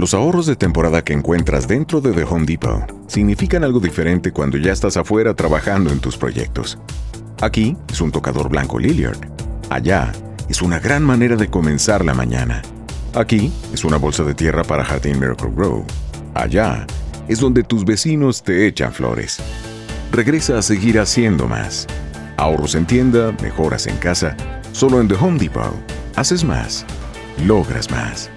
Los ahorros de temporada que encuentras dentro de The Home Depot significan algo diferente cuando ya estás afuera trabajando en tus proyectos. Aquí es un tocador blanco Lilliard. Allá es una gran manera de comenzar la mañana. Aquí es una bolsa de tierra para Jardín Miracle Grow. Allá es donde tus vecinos te echan flores. Regresa a seguir haciendo más. Ahorros en tienda, mejoras en casa. Solo en The Home Depot. Haces más. Logras más.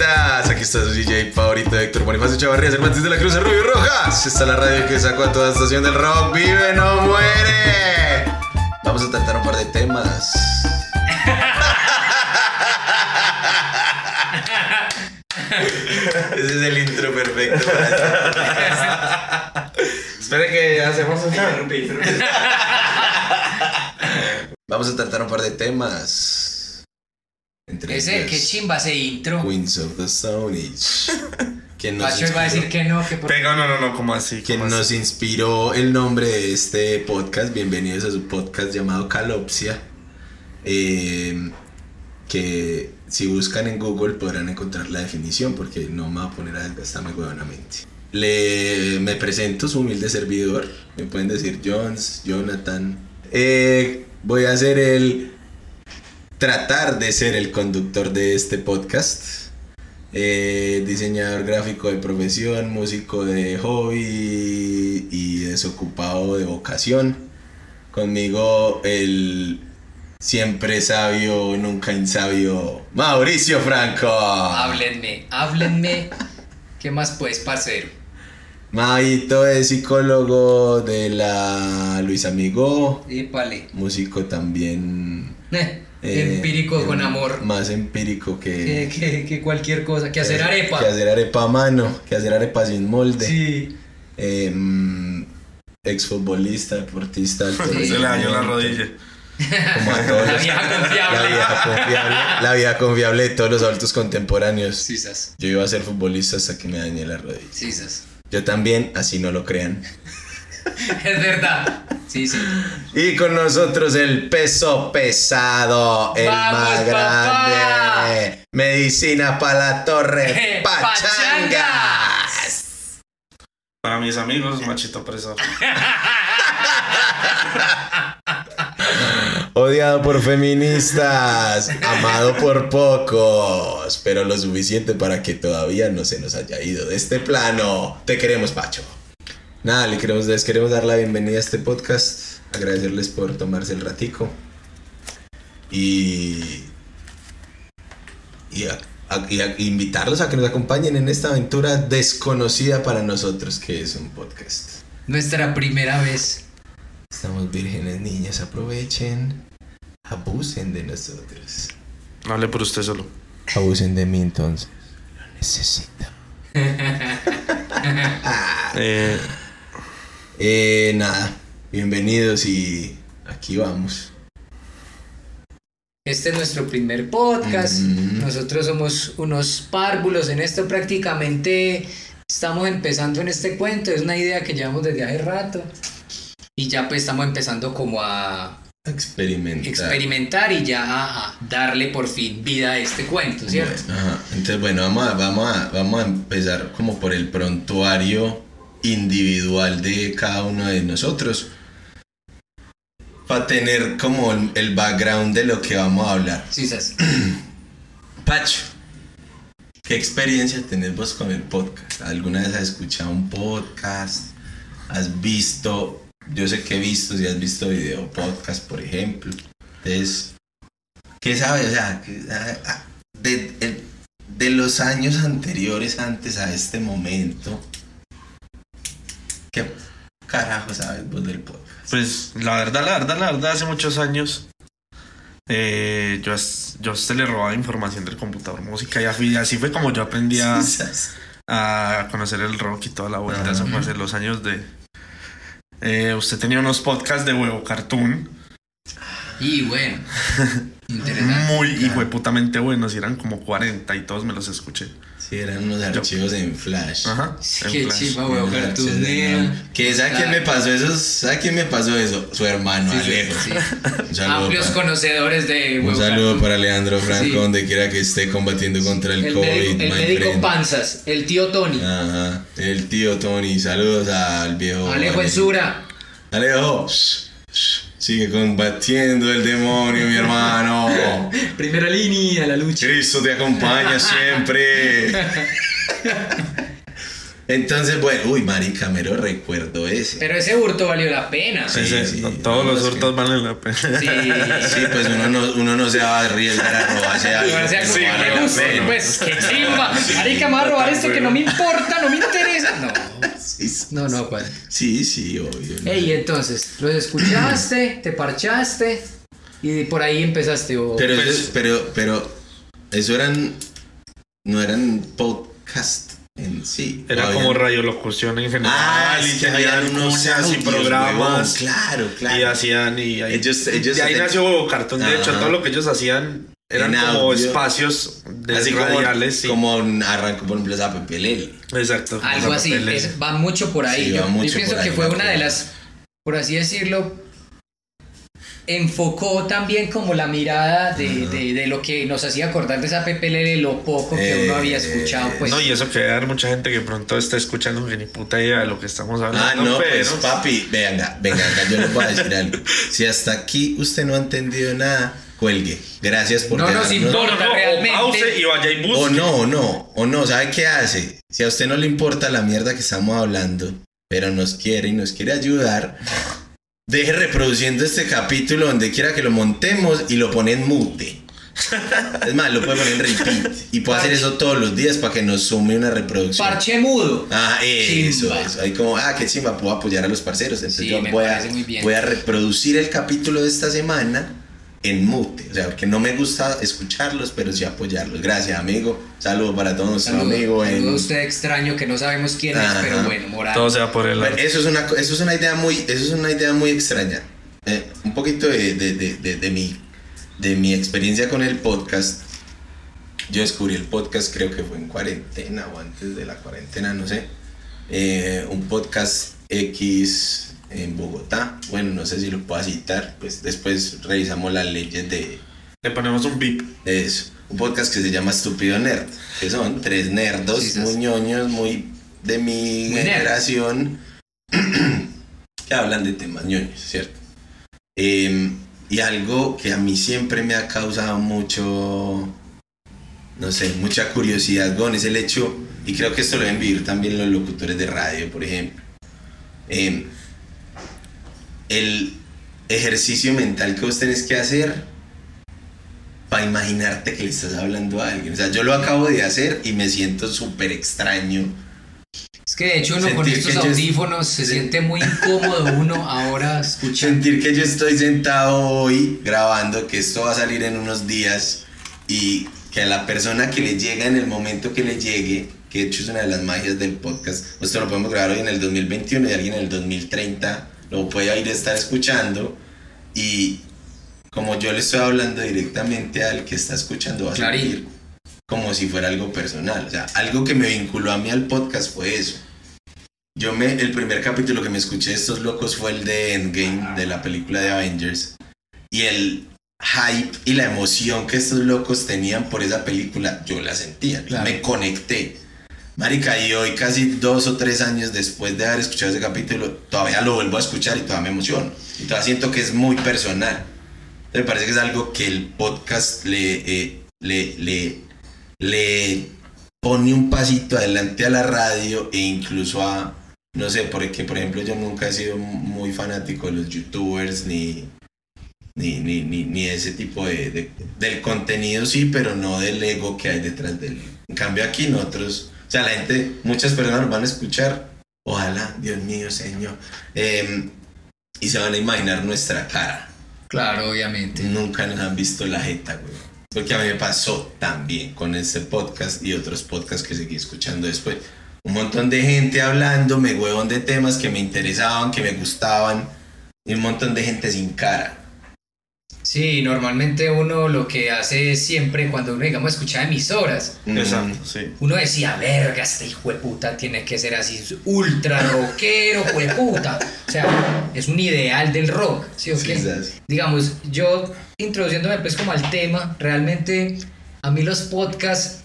Aquí está su DJ favorito, Héctor Bonifacio Chavarría, Cervantes de la Cruz, Rubio Rojas. Esta es la radio que sacó a toda estación del rock. ¡Vive, no muere! Vamos a tratar un par de temas. Ese es el intro perfecto para Espera que hacemos un Vamos a tratar un par de temas. Entre Ese, qué chimba ese intro. Queens of the Stone Age. Quien nos Pacho va a decir inspiró- que no, que por... Pega, no, no, no, ¿cómo así? quien ¿Cómo nos así? inspiró el nombre de este podcast. Bienvenidos a su podcast llamado Calopsia. Eh, que si buscan en Google podrán encontrar la definición porque no me voy a poner a desgastarme huevonamente. Le, me presento su humilde servidor. Me pueden decir Jones, Jonathan. Eh, voy a hacer el. Tratar de ser el conductor de este podcast. Eh, diseñador gráfico de profesión, músico de hobby y desocupado de vocación. Conmigo el siempre sabio, nunca insabio, Mauricio Franco. Háblenme, háblenme. ¿Qué más pues, parcero? Maito es psicólogo de la Luis Amigo, Épale. músico también. Eh, eh, empírico con em- amor. Más empírico que, Que, que, que cualquier cosa. Que hacer arepa. Que hacer arepa a mano, que hacer arepa sin molde. Sí. Eh, exfutbolista, deportista, alto Sí. Se le dañó la rodilla. Como a todos La vieja confiable. La vieja confiable. La vieja confiable de todos los adultos contemporáneos. Sisas. Yo iba a ser futbolista hasta que me dañé la rodilla. Sisas. Yo también, así no lo crean. Es verdad. Sí, sí. Y con nosotros el peso pesado, el ¡Vamos, más papá! grande. Medicina para la torre, ¡Pachangas! Para mis amigos, machito opresor. Odiado por feministas, amado por pocos, pero lo suficiente para que todavía no se nos haya ido de este plano. Te queremos, Pacho. Nada, le queremos, les queremos dar la bienvenida a este podcast, agradecerles por tomarse el ratico y, y, a- a- y a- invitarlos a que nos acompañen en esta aventura desconocida para nosotros que es un podcast. Nuestra primera vez. Estamos vírgenes, niñas, aprovechen, abusen de nosotros. No hable por usted solo. Abusen de mí entonces. Lo necesito. Eh, Eh, nada, bienvenidos y aquí vamos. Este es nuestro primer podcast. Mm. Nosotros somos unos párvulos en esto prácticamente. Estamos empezando en este cuento. Es una idea que llevamos desde hace rato. Y ya pues estamos empezando como a Experimentar. experimentar y ya a, a darle por fin vida a este cuento, ¿cierto? Bueno, ajá. Entonces, bueno, vamos a, vamos, a, vamos a empezar como por el prontuario individual de cada uno de nosotros. Para tener como el, el background de lo que vamos a hablar. Sí, sas. Pacho, ¿qué experiencia tenés vos con el podcast? ¿Alguna vez has escuchado un podcast? ¿Has visto? Yo sé que he visto, si has visto video podcast, por ejemplo. Entonces, ¿qué sabes? O sea, de, de los años anteriores, antes a este momento, ¿qué carajo sabes vos del podcast? pues la verdad, la verdad, la verdad, hace muchos años eh, yo, yo usted le robaba información del computador, música y así, así fue como yo aprendí a, a conocer el rock y toda la vuelta. Eso fue hace los años de... eh, usted tenía unos podcasts de huevo cartoon Y bueno, Interesante. muy hijo de putamente buenos. Y eran como 40 y todos me los escuché. Sí, eran unos archivos en Flash. Ajá. Sí, en Qué Flash. chiva, weón. Cartunea. Que ¿sabe quién me pasó eso? ¿Sabe quién me pasó eso? Su hermano Sí, sí, Alejo. sí. Un saludo, Amplios para, conocedores de un saludo cartoon. para Alejandro Franco, Sí. donde quiera que esté combatiendo contra el, el COVID. médico, el médico friend. Panzas, el tío Tony. Ajá, el tío Tony. Saludos al viejo. Alejo en Sura. Alejo, shh, shh, sigue combatiendo el demonio, mi hermano. Primera línea, la lucha. Cristo te acompaña siempre. Entonces, bueno, uy, marica, mero recuerdo ese. Pero ese hurto valió la pena. Sí, Ese- sí, todos no, los hurtos que- valen la pena. Sí. Sí, pues uno no, uno no se va a arriesgar a robarse algo. Que vale la gusta, pena. Pues qué chimba. Marica, me va a robar esto que no me importa, no me interesa. No. Sí, sí. No, no, cuál. Sí, sí, obvio. ¿no? Ey, entonces, los escuchaste, te parchaste y por ahí empezaste. Pero, Pues- eso, pero, pero, eso eran, no eran podcast en sí. Era Habían- como radiolocución en general. Ah, y tenían unos y programas. claro, claro. Y hacían y ahí, Ellos- ellos de ahí nació Cartón. De hecho, todo lo que ellos hacían eran En como audio. espacios de Así como, radiales. sí. como un arranco, por ejemplo, esa Lele. Exacto. Algo así, es- va mucho por ahí. Sí, yo, va mucho yo pienso que ahí, fue una de las, por así decirlo, enfocó también como la mirada de, de- de lo que nos hacía acordar de esa PPL, lo poco que uno había escuchado, pues. no, y eso que hay mucha gente que pronto está escuchando que ni puta idea de lo que estamos hablando. Ah, no, pero pues papi, venga, venga, venga, yo le voy a decir algo. Si hasta aquí usted no ha entendido nada, cuelgue. Gracias por No nos importa. No, o realmente- pause y vaya y busque. O no, o no, o no, ¿sabe qué hace? Si a usted no le importa la mierda que estamos hablando, pero nos quiere y nos quiere ayudar, deje reproduciendo este capítulo donde quiera que lo montemos y lo pone en mute. Es más, lo puede poner en repeat. Y puede hacer eso todos los días para que nos sume una reproducción. Parche mudo. Ah, eso, Chimba. eso. Ahí como, ah, qué chimba, puedo apoyar a los parceros. Entonces Sí, yo me voy a, parece muy bien. voy a reproducir el capítulo de esta semana en mute. O sea, porque no me gusta escucharlos, pero sí apoyarlos. Gracias, amigo. Saludo para todos nuestros Saludo, amigos. en- usted extraño que no sabemos quién Ajá. es, pero bueno, moral. Todo se va por el arte. eso es una eso es una idea muy eso es una idea muy extraña Eh, un poquito de, de, de, de, de mi de mi experiencia con el podcast yo descubrí el podcast creo que fue en cuarentena o antes de la cuarentena no sé Eh, un podcast X en Bogotá bueno no sé si lo puedo citar pues después revisamos las leyes de, Le ponemos un bip. de eso un podcast que se llama Estúpido Nerd que son tres nerdos Sí, sí. muy ñoños muy de mi Muy generación que hablan de temas ñoños, ¿cierto? Eh, y algo que a mí siempre me ha causado mucho, no sé, mucha curiosidad, Gon, es el hecho, y creo que esto lo deben vivir también los locutores de radio, por ejemplo, eh, el ejercicio mental que vos tenés que hacer para imaginarte que le estás hablando a alguien. O sea, yo lo acabo de hacer y me siento súper extraño. Es que de hecho uno con Sentir estos que yo- audífonos se Sí. siente muy incómodo uno ahora escuchando. Sentir que yo estoy sentado hoy grabando, que esto va a salir en unos días y que a la persona que le llega en el momento que le llegue, que de hecho es una de las magias del podcast, esto lo podemos grabar hoy en el 2021 y alguien en el 2030 lo puede ir a estar escuchando y como yo le estoy hablando directamente al que está escuchando va a sentir como si fuera algo personal, o sea, algo que me vinculó a mí al podcast fue eso. Yo me, el primer capítulo que me escuché de estos locos fue el de Endgame, de la película de Avengers. Y el hype y la emoción que estos locos tenían por esa película, yo la sentía. Claro. Me conecté. Marica, y hoy casi dos o tres años después de haber escuchado ese capítulo, todavía lo vuelvo a escuchar y todavía me emociono. Y todavía siento que es muy personal. Me parece que es algo que el podcast le, eh, le, le, le pone un pasito adelante a la radio e incluso a, no sé, porque por ejemplo yo nunca he sido muy fanático de los youtubers ni, ni, ni, ni, ese tipo de, de- del contenido, sí, pero no del ego que hay detrás del En cambio aquí nosotros, o sea, la gente, muchas personas nos van a escuchar, ojalá, Dios mío, Señor, em, y se van a imaginar nuestra cara. Claro, obviamente. Nunca nos han visto la jeta, güey. Porque a mí me pasó también con este podcast y otros podcasts que seguí escuchando después. Un montón de gente hablándome, huevón, de temas que me interesaban, que me gustaban. Y un montón de gente sin cara. Sí, normalmente uno lo que hace siempre cuando uno, digamos, escucha emisoras, Exacto, sí. uno decía, verga, este hijo de puta tiene que ser así, ultra rockero, hijo de puta. O sea, es un ideal del rock, ¿sí o qué? Digamos, yo introduciéndome pues como al tema, realmente a mí los podcasts,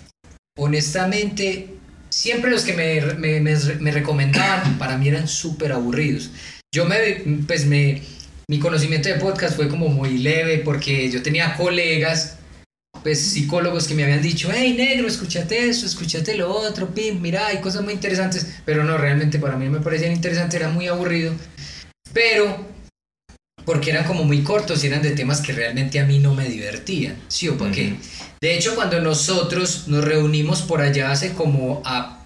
honestamente, siempre los que me, me, me- me recomendaban, para mí eran súper aburridos. Yo me, pues me, mi conocimiento de podcast fue como muy leve porque yo tenía colegas, pues psicólogos que me habían dicho, hey negro, escúchate eso, escúchate lo otro, pim, mira, hay cosas muy interesantes, pero no, realmente para mí no me parecían interesantes, era muy aburrido, pero porque eran como muy cortos y eran de temas que realmente a mí no me divertían, ¿sí o para qué? De hecho, cuando nosotros nos reunimos por allá hace como a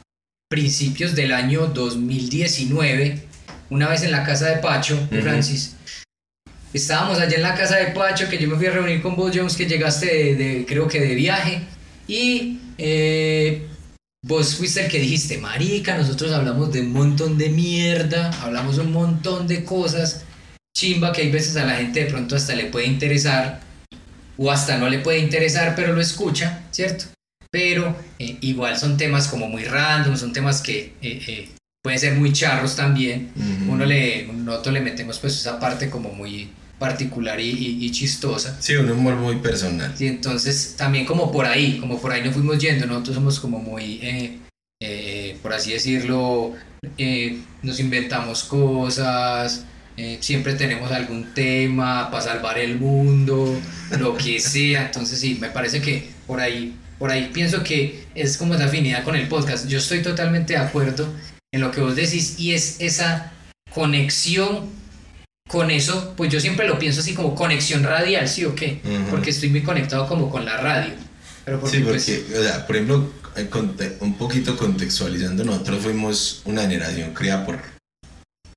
principios del año 2019, una vez en la casa de Pacho, de. Francis, estábamos allá en la casa de Pacho, que yo me fui a reunir con vos, Jones, que llegaste de, creo que de viaje, y eh, vos fuiste el que dijiste, marica, nosotros hablamos de un montón de mierda, hablamos un montón de cosas, chimba, que hay veces a la gente de pronto hasta le puede interesar, o hasta no le puede interesar, pero lo escucha, ¿cierto? Pero eh, igual son temas como muy random, son temas que eh, eh, pueden ser muy charros también. Ujú. Uno le, nosotros le metemos pues esa parte como muy particular y, y- y chistosa. Sí, un humor muy personal. Y entonces también como por ahí, como por ahí nos fuimos yendo, nosotros somos como muy, eh, eh, por así decirlo, eh, nos inventamos cosas, eh, siempre tenemos algún tema para salvar el mundo, lo que sea, entonces sí, me parece que por ahí, por ahí pienso que es como esa afinidad con el podcast. Yo estoy totalmente de acuerdo en lo que vos decís y es esa conexión con eso, pues yo siempre lo pienso así como conexión radial, ¿sí o qué? Ujú. Porque estoy muy conectado como con la radio. Pero porque, Sí, pues, porque, o sea, por ejemplo, eh, un poquito contextualizando, nosotros fuimos una generación criada por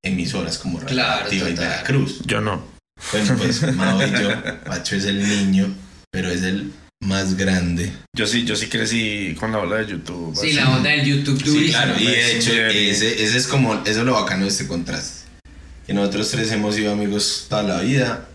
emisoras como Radio Claro, Activa y. Veracruz. Yo no. Bueno, pues Mao y yo, Pacho es el niño, pero es el más grande. Yo sí, yo sí crecí con la ola de YouTube. sí, así. la onda del YouTube Sí, claro, y de hecho, ese, ese es como, eso es lo bacano de este contraste. Que nosotros tres hemos sido amigos toda la vida.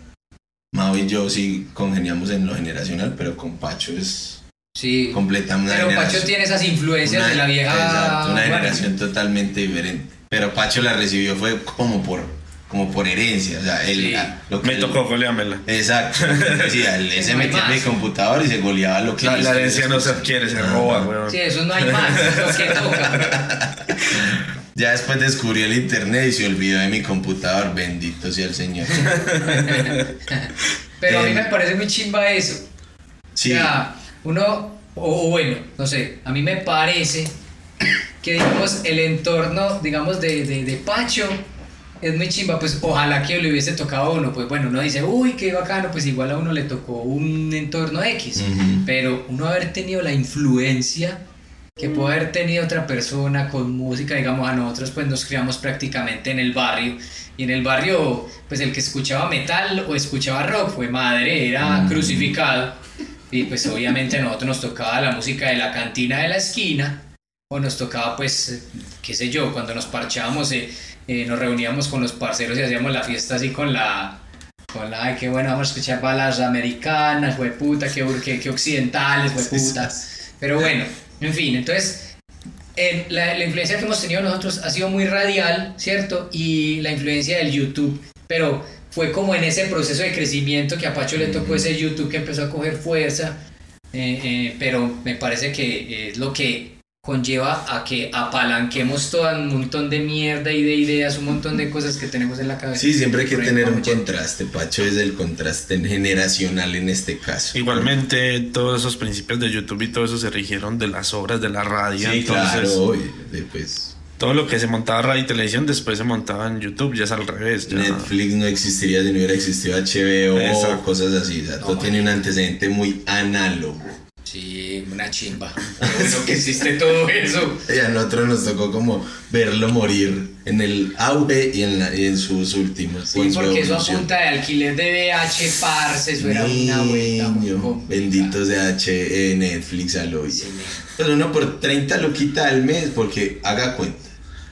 Mao y yo sí congeniamos en lo generacional, pero con Pacho es Sí. completamente Pero Pacho tiene esas influencias una- de la vieja. exacto, una bueno, generación totalmente diferente. Pero Pacho la recibió fue como por, como por herencia. O sea, él, Sí. lo que Me él- tocó goleármela. Exacto. Decía, él, él se No hay metía en mi computador y se goleaba lo que La, la herencia no se adquiere, se roba, weón. Sí, eso no hay más, es lo que toca. Ya después descubrí el internet y se olvidó de mi computador. Bendito sea el Señor. Pero a mí Eh, me parece muy chimba eso. Sí. O sea, uno, o o bueno, no sé, a mí me parece que, digamos, el entorno, digamos, de, de, de Pacho es muy chimba. Pues ojalá que le hubiese tocado a uno. Pues bueno, uno dice, uy, qué bacano, pues igual a uno le tocó un entorno X. Pero uno haber tenido la influencia que puede haber tenido otra persona con música, digamos, a nosotros pues nos criamos prácticamente en el barrio. Y en el barrio, pues el que escuchaba metal o escuchaba rock fue madre, era Mm. crucificado. Y pues obviamente a nosotros nos tocaba la música de la cantina de la esquina. O nos tocaba pues, qué sé yo, cuando nos parchábamos, eh, eh, nos reuníamos con los parceros y hacíamos la fiesta así con la... Con la, ay, qué bueno, vamos a escuchar balas americanas, fue puta, qué, qué, qué occidentales, fue Sí, sí, puta. Pero bueno, en fin, entonces eh, la, la influencia que hemos tenido nosotros ha sido muy radial, ¿cierto? Y la influencia del YouTube, pero fue como en ese proceso de crecimiento que a Pacho le tocó ese YouTube que empezó a coger fuerza, eh, eh, pero me parece que es lo que conlleva a que apalanquemos todo un montón de mierda y de ideas, un montón de cosas que tenemos en la cabeza. Sí, siempre hay que Por tener un contraste. Pacho es el contraste generacional en este caso. Igualmente, todos esos principios de YouTube y todo eso se rigieron de las obras de la radio. Sí, entonces, claro. de, pues, todo lo que se montaba radio y televisión después se montaba en YouTube, ya es al revés. Ya. Netflix no existiría si no hubiera existido HBO o cosas así. O sea, todo tiene un antecedente muy análogo. Sí, una chimba. Eso que existe todo eso. Y a nosotros nos tocó como verlo morir en el auge y en, la- y en sus últimos. Sí, porque eso a punta de alquiler de VH, parce, eso era una vuelta muy complicada. Bendito eh, Netflix al hoy. Sí, Pues uno por 30 loquita al mes, porque haga cuenta.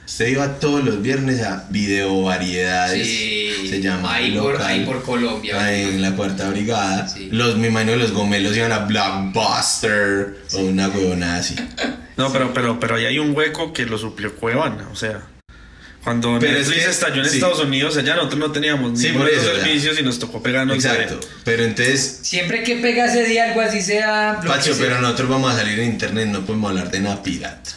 Usted iba todos los viernes a Video Variedades. Sí, se llama ahí el por, ahí por Colombia. ahí en la cuarta brigada. Sí. Los, me imagino los gomelos iban a Blockbuster o una huevonada así. No, pero, pero, pero ahí hay un hueco que lo suplió Cuevana, o sea. Cuando Pero es Netflix que- estalló en sí. Estados Unidos, allá nosotros no teníamos Sí, de esos eso, ya. servicios y nos tocó pegarnos. de- Exacto. Pero entonces, Siempre que pega ese día algo así sea. Pacho, sea. pero nosotros vamos a salir en internet, no podemos hablar de nada pirata.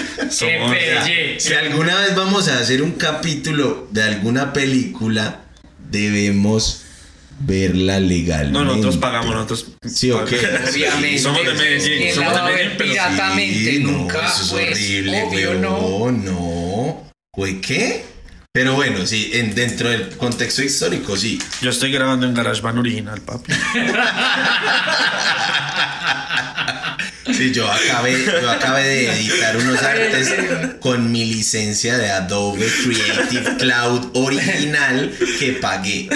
Somos- pelle. si alguna vez vamos a hacer un capítulo de alguna película, debemos verla legalmente. No, nosotros pagamos, nosotros. Sí, ok. Obviamente. Somos de Medellín, somos de Medellín, pero piratamente Sí, no, nunca. eso es pues, horrible, obvio no. no. Güey, ¿qué? Pero bueno, sí, en, dentro del contexto histórico, sí. Yo estoy grabando en GarageBand original, papi. Sí, yo acabé, yo acabé de editar unos artes con mi licencia de Adobe Creative Cloud original que pagué,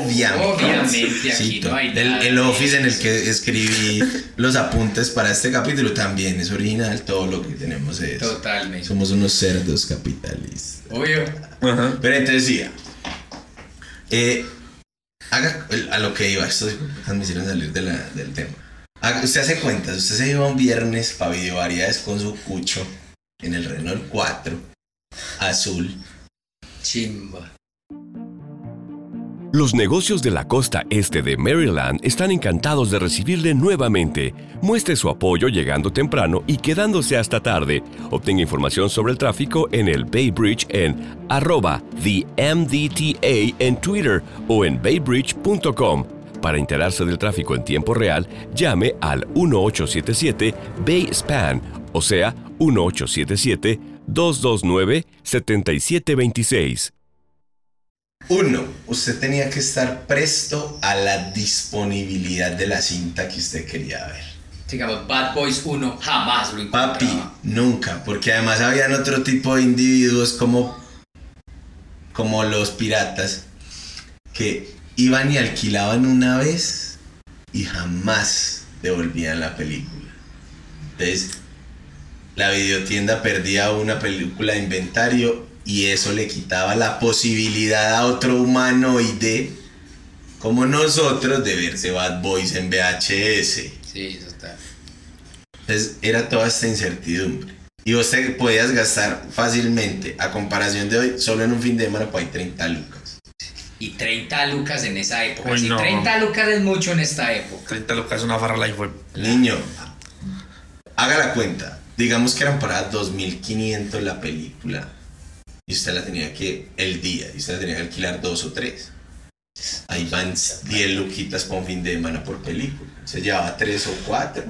obviamente. Obviamente, aquí Sí, no hay el, nada el office en el que escribí los apuntes para este capítulo también es original, todo lo que tenemos es. Totalmente. Somos unos cerdos capitalistas. Obvio. Ajá. Pero entonces decía, eh, haga a lo que iba, esto me hicieron salir de la- del tema. Haga- usted hace cuentas, usted se iba un viernes para videovariedades con su cucho en el Renault 4 azul. Chimba. Los negocios de la costa este de Maryland están encantados de recibirle nuevamente. Muestre su apoyo llegando temprano y quedándose hasta tarde. Obtenga información sobre el tráfico en el Bay Bridge en arroba the MDTA en Twitter o en baybridge.com. Para enterarse del tráfico en tiempo real, llame al 1877 Bay Span, o sea, 1877 229 7726. Uno, usted tenía que estar presto a la disponibilidad de la cinta que usted quería ver. Digamos, Bad Boys 1 jamás lo encontraba. Papi, nunca, porque además habían otro tipo de individuos como, como los piratas que iban y alquilaban una vez y jamás devolvían la película. Entonces, la videotienda perdía una película de inventario y eso le quitaba la posibilidad a otro humanoide como nosotros de verse Bad Boys en VHS. Sí, eso está. Entonces era toda esta incertidumbre. Y vos te podías gastar fácilmente, a comparación de hoy, solo en un fin de semana, pues hay 30 lucas. Y 30 lucas en esa época. Uy, sí, no. 30 lucas es mucho en esta época. 30 lucas, una farra la fue. Niño, haga la cuenta. Digamos que eran para 2.500 la película. Y usted la tenía que, el día, y usted la tenía que alquilar dos o tres. Ahí van 10 luquitas por fin de semana por película. Se llevaba tres o cuatro.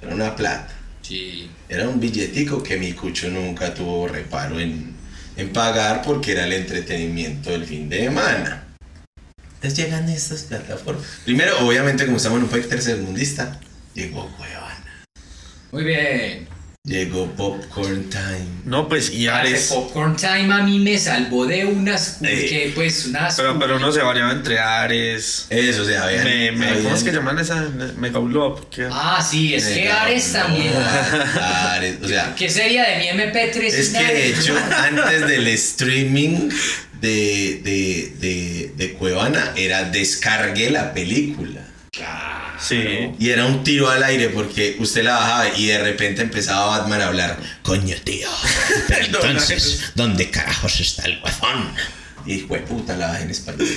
Era una plata. Sí. Era un billetico que mi cucho nunca tuvo reparo en, en pagar porque era el entretenimiento del fin de semana. Entonces llegan estas plataformas. Primero, obviamente, como estamos en un país tercermundista, llegó Cuevana. Muy bien. Llegó Popcorn Time. No, pues, y Ares. Popcorn Time a mí me salvó de unas. Eh. que pues unas. Pero, pero uno se variaba entre Ares. Eso, o sea, habían, Me, me, ¿Cómo es que llaman esa? Mega Blob. ¿qué? Ah, sí, es que Ares también. Ares, o sea, ¿Qué sería de mi MP3? es sin que de hecho, antes del streaming de, de, de, de Cuevana, era descargue la película. Sí. Y era un tiro al aire porque usted la bajaba y de repente empezaba Batman a hablar. Coño, tío. Pero entonces, ¿dónde carajos está el guafón? Y fue puta, la en español.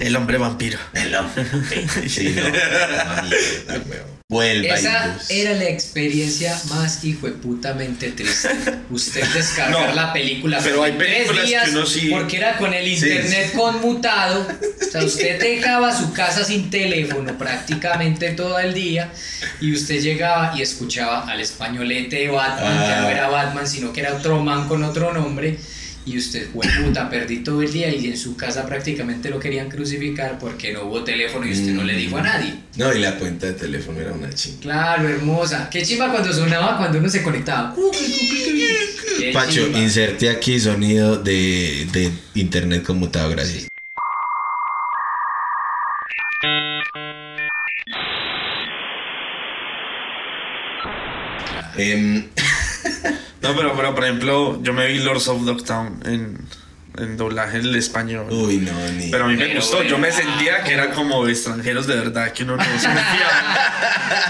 El hombre vampiro. El hombre. Sí, no. Vuelva Esa era la experiencia más hijueputamente triste. Usted descargar No, la película pero hay tres películas días que uno sí- porque era con el internet conmutado. O sea, usted dejaba su casa sin teléfono prácticamente todo el día y usted llegaba y escuchaba al españolete de Batman, que no Ah. era Batman, sino que era otro man con otro nombre. Y usted, puta, perdí todo el día y en su casa prácticamente lo querían crucificar porque no hubo teléfono y usted no le dijo a nadie. No, y la cuenta de teléfono era una chinga. Claro, hermosa. Qué chimba cuando sonaba cuando uno se conectaba. Qué Pacho, chimba. inserte aquí sonido de, de internet conmutado, gracias. Em, No, pero, pero por ejemplo, yo me vi Lords of Dogtown en, en doblaje en el español. Uy, no, ni. Pero a mí me Pero gustó, yo me sentía que eran como extranjeros de verdad, que uno no se metía.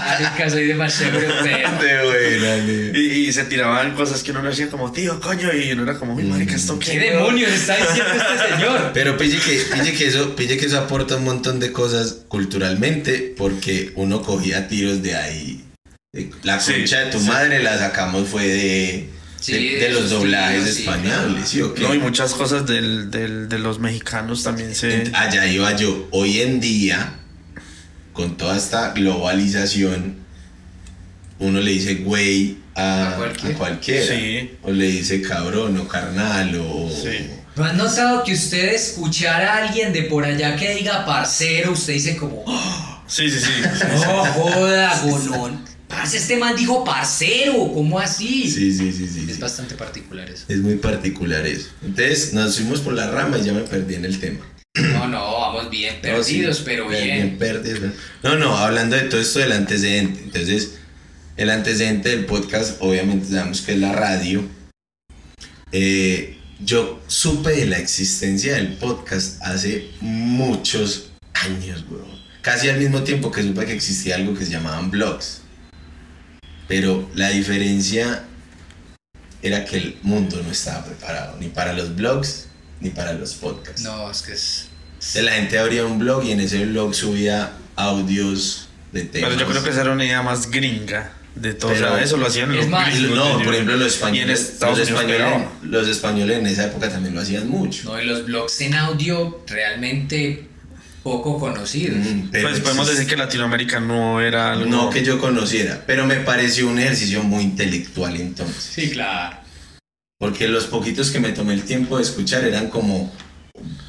Marica, soy demasiado europeo. de buena, ni. Y, y se tiraban cosas que uno no hacía como, tío, coño, y uno era como, uy, marica, ¿esto qué? ¿Qué demonios está diciendo este señor? Pero pille que, pille que eso, pille que eso aporta un montón de cosas culturalmente, porque uno cogía tiros de ahí. De- La Sí, concha de tu sí. madre la sacamos fue de, Sí, de, los doblajes españoles, ¿sí o qué? No, y muchas cosas del, del, de los mexicanos también se... Allá iba yo. Hoy en día, con toda esta globalización, uno le dice güey a, A cualquiera. a cualquiera. Sí. O le dice cabrón o carnal o... Sí. ¿No han notado que usted escuchar a alguien de por allá que diga parcero, usted dice como, oh, Sí, sí, sí. joda, gonón? Parce, este man dijo parcero, ¿cómo así? Sí, sí, sí, sí. Es sí. bastante particular eso. Es muy particular eso. Entonces nos fuimos por la rama y ya me perdí en el tema. No, no, vamos bien perdidos, No, sí, pero bien, bien. perdidos. ¿no? No, hablando de todo esto del antecedente. Entonces, el antecedente del podcast, obviamente sabemos que es la radio. Eh, yo supe de la existencia del podcast hace muchos años, weón. Casi al mismo tiempo que supe que existía algo que se llamaban blogs. Pero la diferencia era que el mundo no estaba preparado ni para los blogs ni para los podcasts. No, es que es... Entonces, la gente abría un blog y en ese blog subía audios de temas. Pero yo creo que esa era una idea más gringa de todo. Pero- o sea, eso lo hacían los más, gringos. No, por ejemplo, los españoles, los, españoles los españoles en esa época también lo hacían mucho. No, y los blogs en audio realmente poco conocidos. Mm, pero Pues podemos decir que Latinoamérica no era algo... No que yo conociera, pero me pareció un ejercicio muy intelectual entonces. Sí, claro. Porque los poquitos que me tomé el tiempo de escuchar eran como,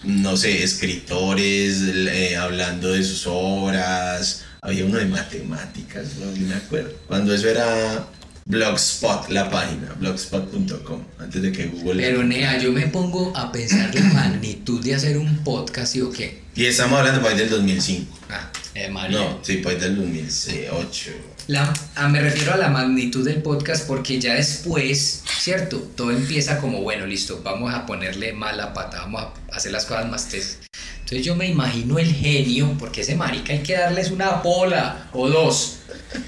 no sé, escritores eh, hablando de sus obras. Había uno de matemáticas, no me acuerdo. Cuando eso era Blogspot, la página, blogspot.com, antes de que Google... Pero Nea, yo me pongo a pensar la magnitud de hacer un podcast y o qué. Y estamos hablando por ahí del 2005. Ah, eh, María. No, sí, por ahí del 2008. La- ah, me refiero a la magnitud del podcast porque ya después, ¿cierto? Todo empieza como, bueno, listo, vamos a ponerle mala pata, vamos a hacer las cosas más tes. Entonces yo me imagino el genio, porque ese marica hay que darles una bola o dos.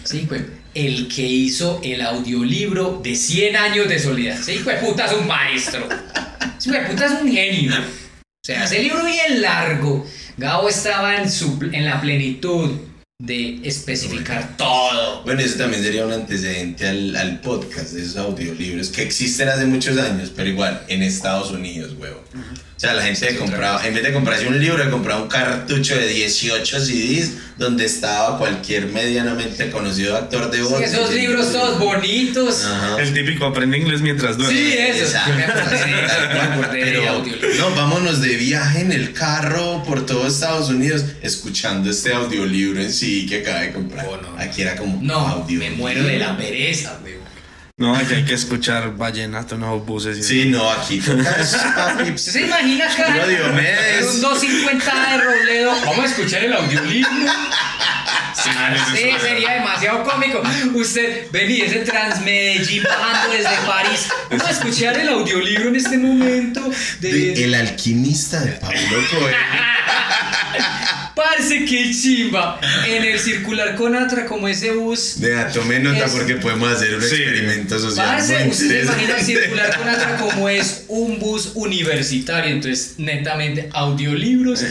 Sí, pues, el que hizo el audiolibro de 100 años de soledad. Sí, pues puta es un maestro. Sí, pues puta es un genio. O sea, ese libro bien largo. Gabo estaba en, su, en la plenitud de especificar todo. Bueno, eso también sería un antecedente al, al podcast, de esos audiolibros que existen hace muchos años, pero igual en Estados Unidos, huevo. O sea, la gente Sí, compraba, en vez de comprarse un libro, compraba un cartucho de 18 CDs donde estaba cualquier medianamente conocido actor de voz. Sí, esos libros todos bonitos. Ajá. El típico aprende inglés mientras duerme. Sí, eso. Pero, no, vámonos de viaje en el carro por todo Estados Unidos escuchando este audiolibro en sí que acaba de comprar. Oh, no, no. Aquí era como No, audio. me muero de la pereza, weón. No, aquí hay que escuchar vallenato en los buses. y- Sí, no, aquí tocas, papi. ¿Usted se imagina acá? Yo, un 250 de Robledo. Vamos a escuchar el audiolibro. Sí, sí, sería demasiado cómico. Usted, vení, ese Transmedellín bajando desde París. Vamos a escuchar el audiolibro en este momento. De... De El alquimista de Pablo Coelho. Parce, qué chimba. En el circular con Atra, como ese bus. De tome nota Es- porque podemos hacer un Sí. experimento social Parce, usted se imagina circular con Atra como es un bus universitario. Entonces, netamente, audiolibros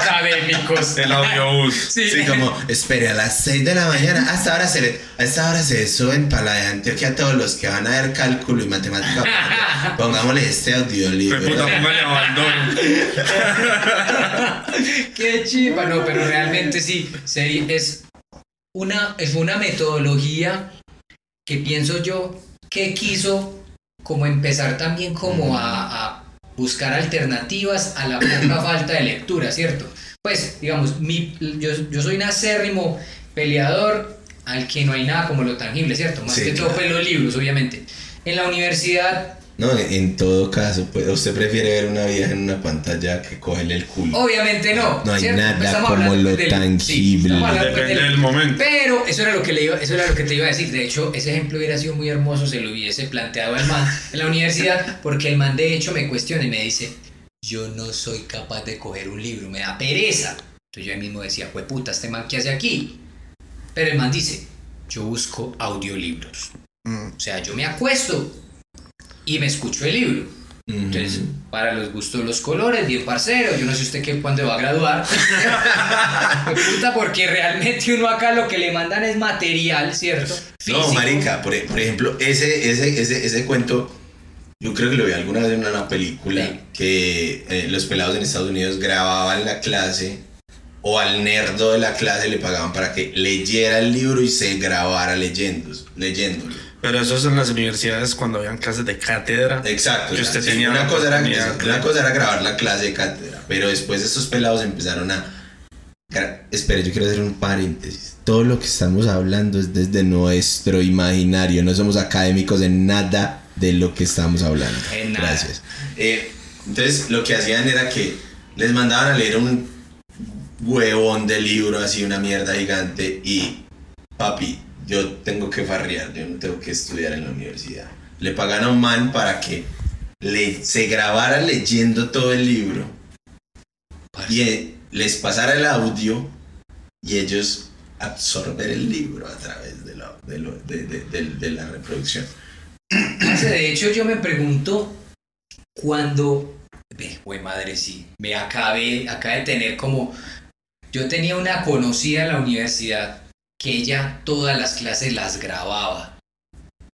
académicos. El audiobús. Sí. Sí, como, espere, a las 6 de la mañana, hasta ahora se le- a esta hora se suben para la de Antioquia todos los que van a ver cálculo y matemática. Pongámosle este audiolibro. puta, póngale abandono. Qué chimba, no, pero realmente sí, es una, es una metodología que pienso yo que quiso como empezar también como a, a buscar alternativas a la poca falta de lectura, ¿cierto? Pues, digamos, mi, yo, yo soy un acérrimo peleador al que no hay nada como lo tangible, ¿cierto? Más Sí, que todo claro. pues los libros, obviamente. En la universidad No, en todo caso, pues, usted prefiere ver una vieja en una pantalla que cogerle el culo. Obviamente no. No hay ¿cierto? nada Estamos como lo del- tangible. Depende del- del momento. Pero eso era lo que le iba, eso era lo que te iba a decir. De hecho, ese ejemplo hubiera sido muy hermoso si lo hubiese planteado el man en la universidad, porque el man de hecho me cuestiona y me dice, yo no soy capaz de coger un libro, me da pereza. Entonces yo ahí mismo decía, pues puta, este man qué hace aquí. Pero el man dice, yo busco audiolibros. Mm. O sea, yo me acuesto y me escucho el libro. Ujú. Entonces, para los gustos, los colores, bien parcero. Yo no sé usted qué, cuándo va a graduar. Pues, puta, porque realmente uno acá lo que le mandan es material, ¿cierto? No, Físico. marica, por, e- por ejemplo, ese, ese, ese, ese cuento, yo creo que lo vi alguna vez en una película, Sí. que eh, los pelados en Estados Unidos grababan la clase o al nerdo de la clase le pagaban para que leyera el libro y se grabara leyendo, leyéndolo. Pero eso es en las universidades cuando habían clases de cátedra. Exacto. Que o sea, usted sí, tenía una, cosa era, una cosa era grabar la clase de cátedra, pero después estos pelados empezaron a... Espera, yo quiero hacer un paréntesis. Todo lo que estamos hablando es desde nuestro imaginario, no somos académicos en nada de lo que estamos hablando. En nada. Gracias. Eh, entonces, lo que hacían era que les mandaban a leer un huevón de libro, así una mierda gigante, y papi, yo tengo que farrear, yo no tengo que estudiar en la universidad. Le pagan a un man para que le, se grabara leyendo todo el libro y eh, les pasara el audio y ellos absorber el libro a través de la, de lo- de- de- de- la reproducción. De hecho, yo me pregunto cuando. Güey, madre, sí. Me acabé, acabé de tener como. Yo tenía una conocida en la universidad que ella todas las clases las grababa.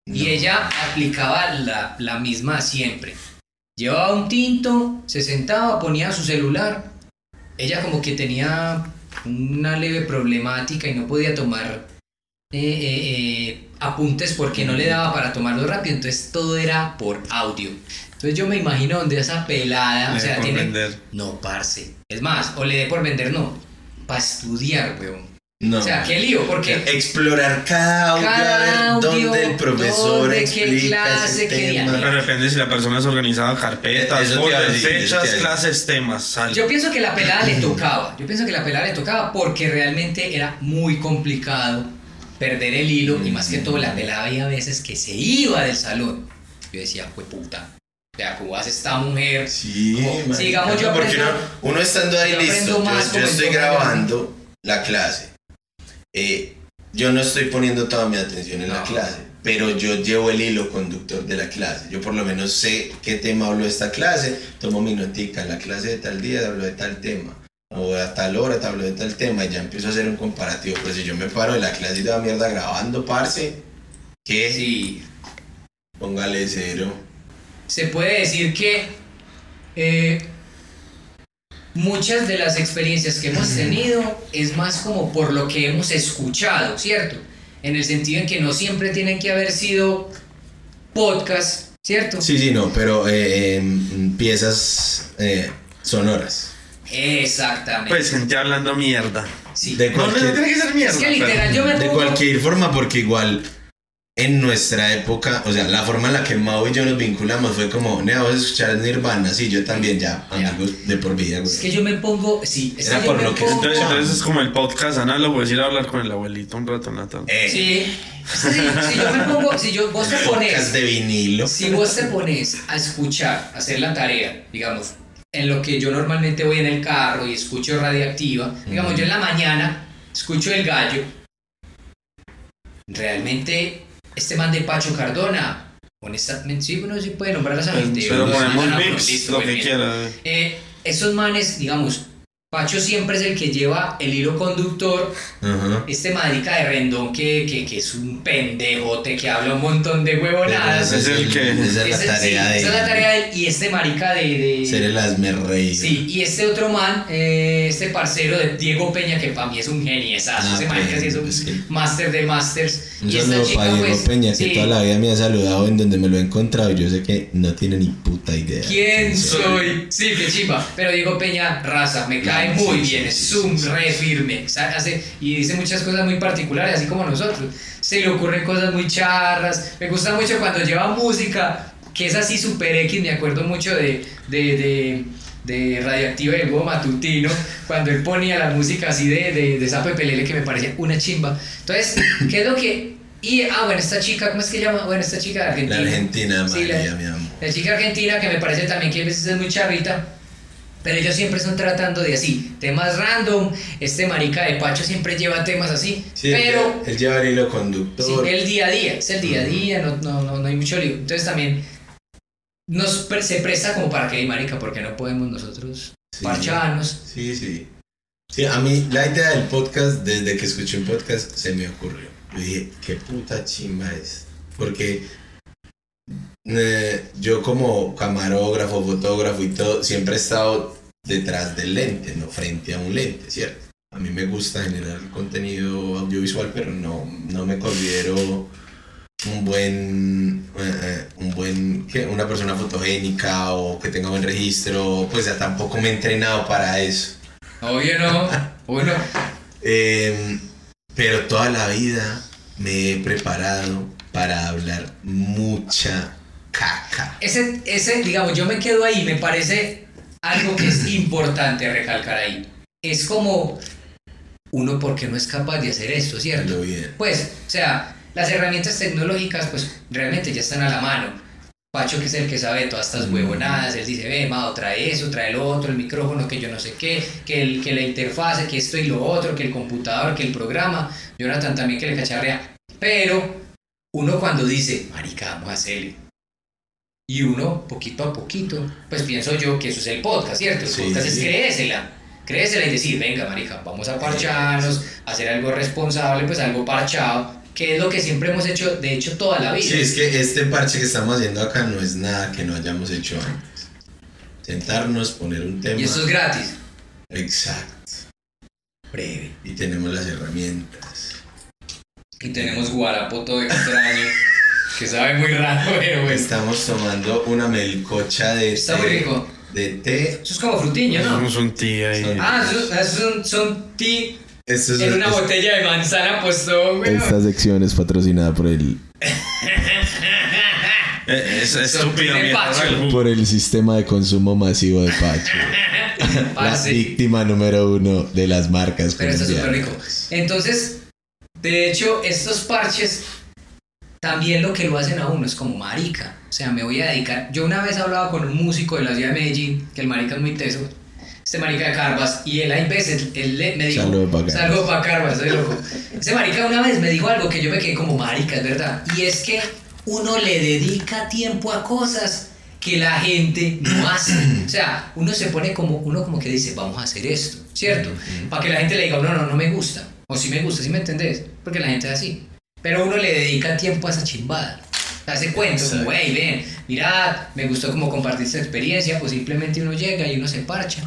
Y ella aplicaba la, la misma siempre. Llevaba un tinto, se sentaba, ponía su celular. Ella como que tenía una leve problemática y no podía tomar eh, eh, eh, apuntes porque no le daba para tomarlo rápido. Entonces todo era por audio. Entonces yo me imagino donde esa pelada, o sea, por tiene... vender. No, parce. Es más, o le dé por vender, no. Para estudiar, weón. No. O sea, qué lío, porque... Explorar cada audio, Cada a ver audio, dónde el profesor dónde, qué explica clase, ese qué tema. Pero depende si la persona es organizada, carpetas, folders, fechas, clases, temas, sal. Yo pienso que la pelada le tocaba. Yo pienso que la pelada le tocaba porque realmente era muy complicado perder el hilo y más que todo la pelada había veces que se iba del salón. Yo decía, fue puta. O sea, ¿cómo hace esta mujer? Sí, Como, digamos, yo porque aprendo- uno, uno estando ahí yo listo, yo, yo estoy grabando la clase. Eh, yo no estoy poniendo toda mi atención en la clase, pero yo llevo el hilo conductor de la clase. Yo por lo menos sé qué tema hablo de esta clase, tomo mi notica, la clase de tal día hablo de tal tema. O a tal hora te hablo de tal tema y ya empiezo a hacer un comparativo. Pero si yo me paro de la clase y la mierda grabando, parce, que Sí. póngale cero. se puede decir que eh, muchas de las experiencias que hemos tenido es más como por lo que hemos escuchado, ¿cierto? En el sentido en que no siempre tienen que haber sido podcast, ¿cierto? Sí, sí, no, pero eh, em, piezas eh, sonoras. Exactamente. Pues gente hablando mierda. sí. de No, no, tiene que ser mierda. es que pero- literal yo me De pongo- cualquier forma, porque igual en nuestra época, o sea, la forma en la que Mao y yo nos vinculamos fue como, Nea, vos escuchar Nirvana, sí, yo también ya, Ya. amigos de por vida, güey. Es que yo me pongo, sí, es Era que yo por lo que- pongo- Entonces, entonces es como el podcast análogo, es ir a hablar con el abuelito un rato, Nathan. Eh, Sí, sí, si yo me pongo, si yo, vos te pones, podcast de vinilo. Si vos te pones a escuchar, a hacer la tarea, digamos, en lo que yo normalmente voy en el carro y escucho radioactiva, digamos, yo en la mañana escucho el gallo, realmente este man de Pacho Cardona, honestamente, sí, bueno, sí puede nombrar a esa gente. Pero ponemos mix, lo pues que quiera. Eh, esos manes, digamos, Pacho siempre es el que lleva el hilo conductor Ajá. este marica de Rendón que, que, que es un pendejote que habla un montón de huevonadas. Es el que- Esa es la Ese- tarea sí, de esa es la tarea de él. Y este marica de. de- ser el asme rey. Sí, y este otro man, eh, este parcero de Diego Peña, que para mí es un geniesazo. Ah, ese marica sí es un pues máster de masters. Un y saludo chica, para Diego pues. Peña, que sí, toda la vida me ha saludado en donde me lo he encontrado yo sé que no tiene ni puta idea. ¿Quién soy? Sí, qué chimba. Pero Diego Peña, raza, me cae Sí, muy sí, bien, sí, es sí, sí, sí. re firme. Hace, y dice muchas cosas muy particulares, así como nosotros. Se le ocurren cosas muy charras. Me gusta mucho cuando lleva música. que es así super X, me acuerdo mucho de, de, de, de Radioactiva y el huevo matutino, cuando él ponía la música así de, de, de Sapo Pelele que me parecía una chimba. Entonces, ¿qué es lo que...? Y, ah, bueno, esta chica, ¿cómo es que llama? Bueno, esta chica de Argentina. La Argentina, Sí, María, la- mi amor. La chica argentina que me parece también que a veces es muy charrita. Pero ellos siempre están tratando de así, temas random. Este marica de Pacho siempre lleva temas así. Sí, pero él, lleva el hilo sí, conductor. el día a día, es el día a día, no, no, no, no hay mucho lío. Entonces también nos pre- se presta como para que, "Ey, marica, porque no podemos nosotros Sí. parcharnos? Sí, sí. Sí, a mí la idea del podcast, desde que escuché un podcast, se me ocurrió. Yo dije, qué puta chimba es. Porque eh, yo como camarógrafo, fotógrafo y todo, siempre he estado detrás del lente, no frente a un lente, ¿cierto? A mí me gusta generar contenido audiovisual, pero no, no me considero un buen, eh, eh, un buen, ¿qué? Una persona fotogénica o que tenga buen registro, pues ya tampoco me he entrenado para eso. Obvio no, uno. Eh, pero toda la vida me he preparado para hablar mucha caca. Ese, ese, digamos, yo me quedo ahí, me parece algo que es importante recalcar ahí. Es como uno porque no es capaz de hacer esto, ¿cierto? Bien. Pues, o sea, las herramientas tecnológicas, pues realmente ya están a la mano. Pacho, que es el que sabe todas estas huevonadas, él dice, ve, Mao, trae eso, trae lo otro, el micrófono, que yo no sé qué, que, el, que la interfase, que esto y lo otro, que el computador, que el programa. Jonathan también que le cacharrea. Pero uno cuando dice, marica, vamos a hacerle. Y uno, poquito a poquito, pues pienso yo que eso es el podcast, ¿cierto? El Sí, podcast sí, es sí. creésela. Créesela y decir, venga, marica, vamos a parcharnos, hacer algo responsable, pues algo parchado, que es lo que siempre hemos hecho, de hecho, toda la vida. Sí, es que este parche que estamos haciendo acá no es nada que no hayamos hecho antes. Sentarnos, poner un tema. Y esto es gratis. Exacto. Breve. Y tenemos las herramientas. Y tenemos guarapo todo extraño, que sabe muy raro, pero bueno. Estamos tomando una melcocha de Está té. muy rico. De té. Eso es como frutiño, ¿no? Somos un tío ahí. Ah, esos, esos son, son ti Esto es, en una es- botella de manzana puesto, güey. Esta sección es patrocinada por el, Eh, Es estúpido, Son. Pacho. el jugo. por el sistema de consumo masivo de Pacho. la Parce. víctima número uno de las marcas Pero esto es súper rico. Entonces, de hecho, estos parches también lo que lo hacen a uno es como marica. O sea, me voy a dedicar. Yo una vez hablaba con un músico de la ciudad de Medellín, que el marica es muy teso. Este marica de Carvas, y él hay veces, él me dijo. Saludo pa' Carvas. Saludo pa' Carvas, soy loco. Ese marica una vez me dijo algo que yo me quedé como marica, es verdad. Y es que uno le dedica tiempo a cosas que la gente no hace. O sea, uno se pone como, uno como que dice, vamos a hacer esto, ¿cierto? Para que la gente le diga, no, no, no me gusta. O sí me gusta, ¿sí me entendés? Porque la gente es así. Pero uno le dedica tiempo a esa chimbada. Hace cuento, como, hey, ven, mirad, me gustó como compartir esta experiencia, pues simplemente uno llega y uno se parcha.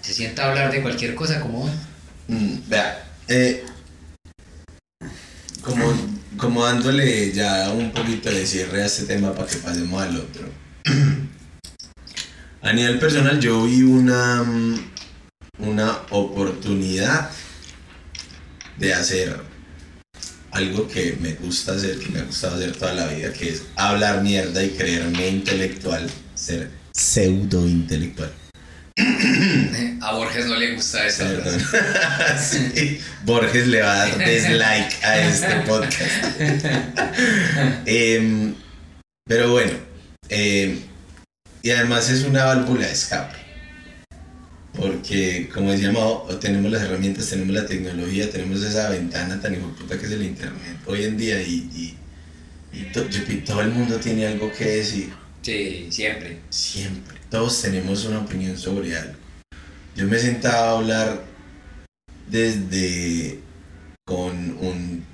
Se sienta a hablar de cualquier cosa como hoy. Mm, vea, eh, como, como dándole ya un poquito de cierre a este tema para que pasemos al otro. A nivel personal, yo vi una, mm, una oportunidad de hacer algo que me gusta hacer, que me ha gustado hacer toda la vida, que es hablar mierda y creerme intelectual, ser pseudo intelectual. A Borges no le gusta esa Perdón. frase. Sí, Borges le va a dar dislike a este podcast. Em, pero bueno, em, y además es una válvula de escape. Porque, como decía Mao, tenemos las herramientas, tenemos la tecnología, tenemos esa ventana tan puta que es el internet hoy en día y, y- y to- todo el mundo tiene algo que decir. Sí, siempre. Siempre. Todos tenemos una opinión sobre algo. Yo me sentaba a hablar desde con un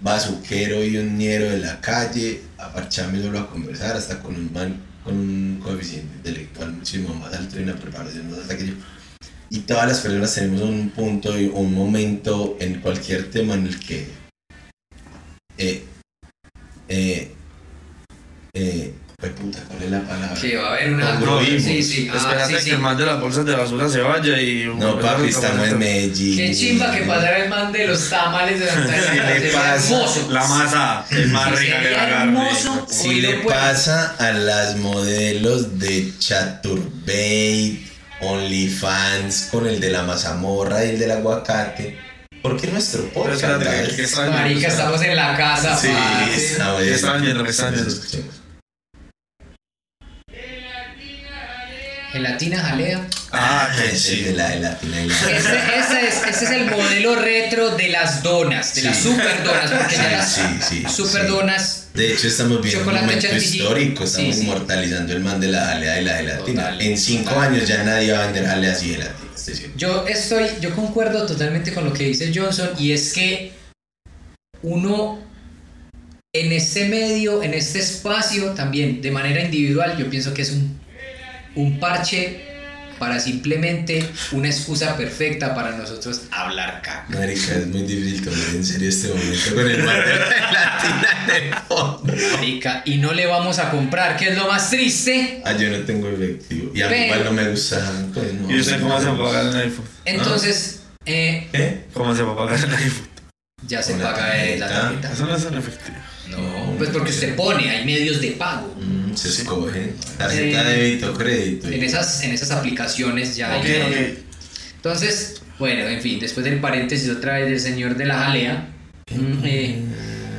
bazuquero y un ñero de la calle, a parcharme solo a conversar, hasta con un man con un coeficiente intelectual muchísimo más alto y una preparación más alta que yo. Y todas las personas tenemos un punto y un momento en cualquier tema en el que eh, eh, eh, Pues puta, ¿cuál es la palabra? Que va a haber una. Sí, sí. Ah, Espérate sí, que el man de las bolsas de basura se vaya y. No, papi, estamos en Medellín. Qué chimba que pasara el man de los tamales de Santa ¿Qué le pasa? hermoso. La masa es más rica que la carne. Si le pasa a las modelos de Chaturbate, OnlyFans, con el de la mazamorra y el del aguacate, ¿por qué nuestro podcast? Marica, estamos en la casa. Sí, está bien. Que extrañen, Gelatina jalea. Ah, que Ese sí. es de la gelatina y la- Ese, ese es, ese es el modelo retro de las donas, de las Sí. super donas, porque ya las Sí, sí, super sí. donas. De hecho, estamos viendo un Chocolate momento chantilly. histórico, estamos Sí, sí. inmortalizando el man de la jalea y la gelatina. Total, en cinco total. años ya nadie va a vender jaleas y gelatina. estoy seguro. Yo estoy, yo concuerdo totalmente con lo que dice Johnson y es que uno en este medio, en este espacio también de manera individual, yo pienso que es un, un parche para simplemente una excusa perfecta para nosotros hablar caca. Marica, es muy difícil tomar en serio este momento con el man de la gelatina en el fondo. Marica, y no le vamos a comprar, que es lo más triste. Ah, yo no tengo efectivo. Y a mí igual no me gusta. Pues no. ¿Y usted cómo se va a pagar el iPhone? Entonces, eh, ¿Qué? ¿Cómo se va a pagar el iPhone? ya se paga eh, la tarjeta. tarjeta. Eso no es en efectivo. No, pues porque usted pone, hay medios de pago. Mm, se escoge. Tarjeta Eh, débito, crédito. En esas, en esas aplicaciones ya hay. Ok, ok. Entonces, bueno, en fin, después del paréntesis otra vez del señor de la jalea, eh,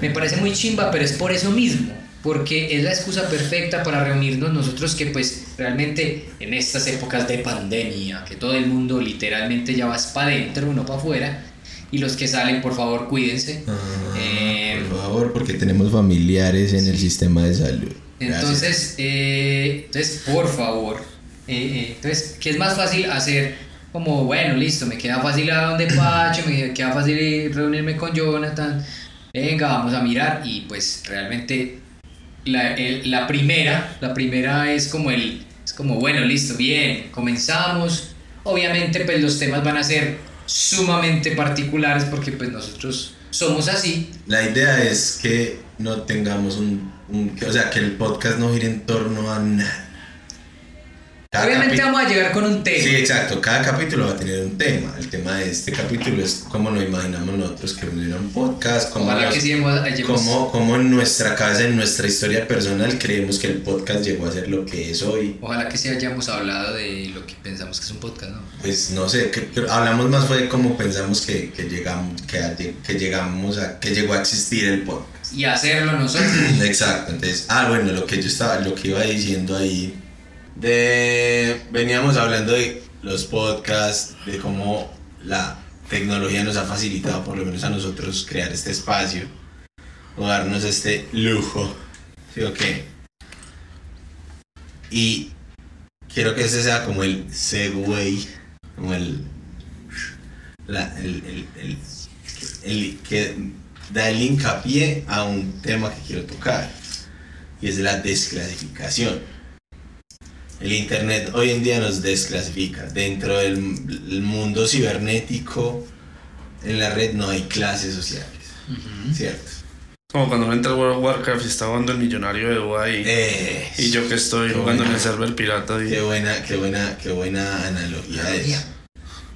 me parece muy chimba, pero es por eso mismo, porque es la excusa perfecta para reunirnos nosotros que pues realmente en estas épocas de pandemia, que todo el mundo literalmente ya va para adentro, no para afuera, y los que salen, por favor, cuídense. Ah, Eh, por favor, porque tenemos familiares en el sistema de salud. Entonces, eh, entonces, por favor, eh, eh, entonces, ¿qué es más fácil hacer? Como, bueno, listo, me queda fácil a donde Pacho, me queda fácil reunirme con Jonathan, venga, vamos a mirar. Y pues realmente la, el- la primera, la primera es como el, es como, bueno, listo, bien, comenzamos, obviamente pues los temas van a ser sumamente particulares porque pues nosotros somos así, La idea es que no tengamos un, O sea, que el podcast no gire en torno a nada. Cada obviamente vamos a llegar con un tema. Sí, exacto. Cada capítulo va a tener un tema. El tema de este capítulo es cómo nos imaginamos nosotros que funciona un podcast, cómo, Ojalá nos- que sí cómo, cómo en nuestra cabeza, en nuestra historia personal, creemos que el podcast llegó a ser lo que es hoy. Ojalá que sí hayamos hablado de lo que pensamos que es un podcast, ¿no? Pues no sé, que- que hablamos más fue de cómo pensamos que, que llegamos, que llegamos a, que llegó a existir el podcast. Y hacerlo nosotros. Exacto, entonces, ah, bueno, lo que yo estaba, lo que iba diciendo ahí, veníamos hablando de los podcasts, de cómo la tecnología nos ha facilitado, por lo menos a nosotros, crear este espacio, o darnos este lujo, ¿sí o qué? Y quiero que ese sea como el segue, como el, la, el, el, el, da el hincapié a un tema que quiero tocar y es la desclasificación. El internet hoy en día nos desclasifica. Dentro del el mundo cibernético, en la red no hay clases sociales, ¿cierto? Como cuando uno entra al World of Warcraft y está jugando el millonario de Dubai Eh, y yo que estoy jugando en buena. el server pirata. y- Qué buena, qué buena, qué buena analogía es.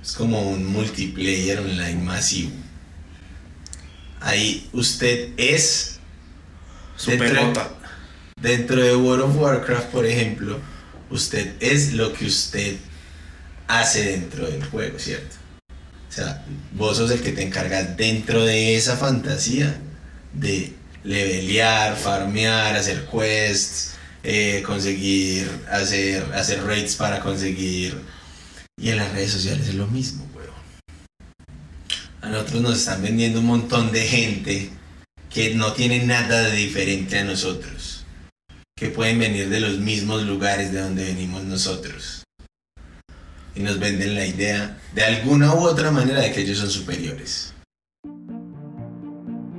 Es como un multiplayer online masivo. Ahí usted es Su dentro- pelota. Dentro de World of Warcraft, por ejemplo, usted es lo que usted hace dentro del juego, ¿cierto? O sea, vos sos el que te encargas dentro de esa fantasía de levelear, farmear, hacer quests, eh, conseguir, hacer, hacer raids para conseguir. Y en las redes sociales es lo mismo. A nosotros nos están vendiendo un montón de gente que no tiene nada de diferente a nosotros que pueden venir de los mismos lugares de donde venimos nosotros. Y nos venden la idea de alguna u otra manera de que ellos son superiores.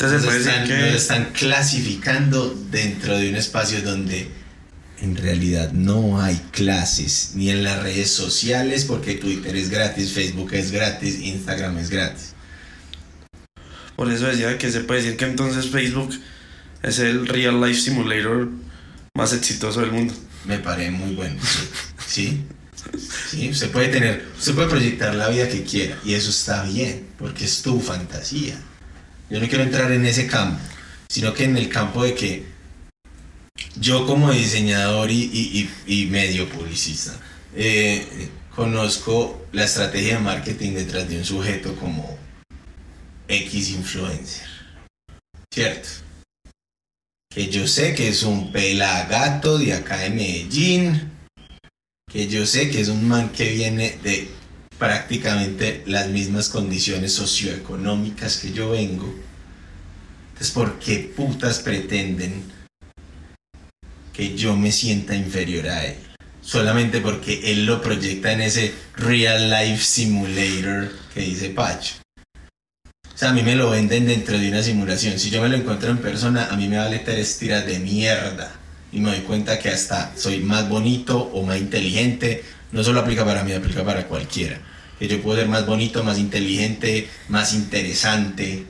Entonces nos están, nos están clasificando dentro de un espacio donde en realidad no hay clases, ni en las redes sociales, porque Twitter es gratis, Facebook es gratis, Instagram es gratis. Por eso decía que se puede decir que entonces Facebook es el real life simulator más exitoso del mundo. Me parece muy bueno. Sí. Sí, usted puede tener, usted puede proyectar la vida que quiera y eso está bien, porque es tu fantasía. Yo no quiero entrar en ese campo, sino que en el campo de que yo como diseñador y, medio publicista eh, conozco la estrategia de marketing detrás de un sujeto como X influencer. ¿Cierto? Que yo sé que es un pelagato de acá de Medellín. Que yo sé que es un man que viene de prácticamente las mismas condiciones socioeconómicas que yo vengo. Entonces, ¿por qué putas pretenden que yo me sienta inferior a él? Solamente porque él lo proyecta en ese real life simulator que dice Pacho. O sea, a mí me lo venden dentro de una simulación. Si yo me lo encuentro en persona, a mí me vale tres tiras de mierda. Y me doy cuenta que hasta soy más bonito o más inteligente no solo aplica para mí, aplica para cualquiera. Que yo puedo ser más bonito, más inteligente, más interesante.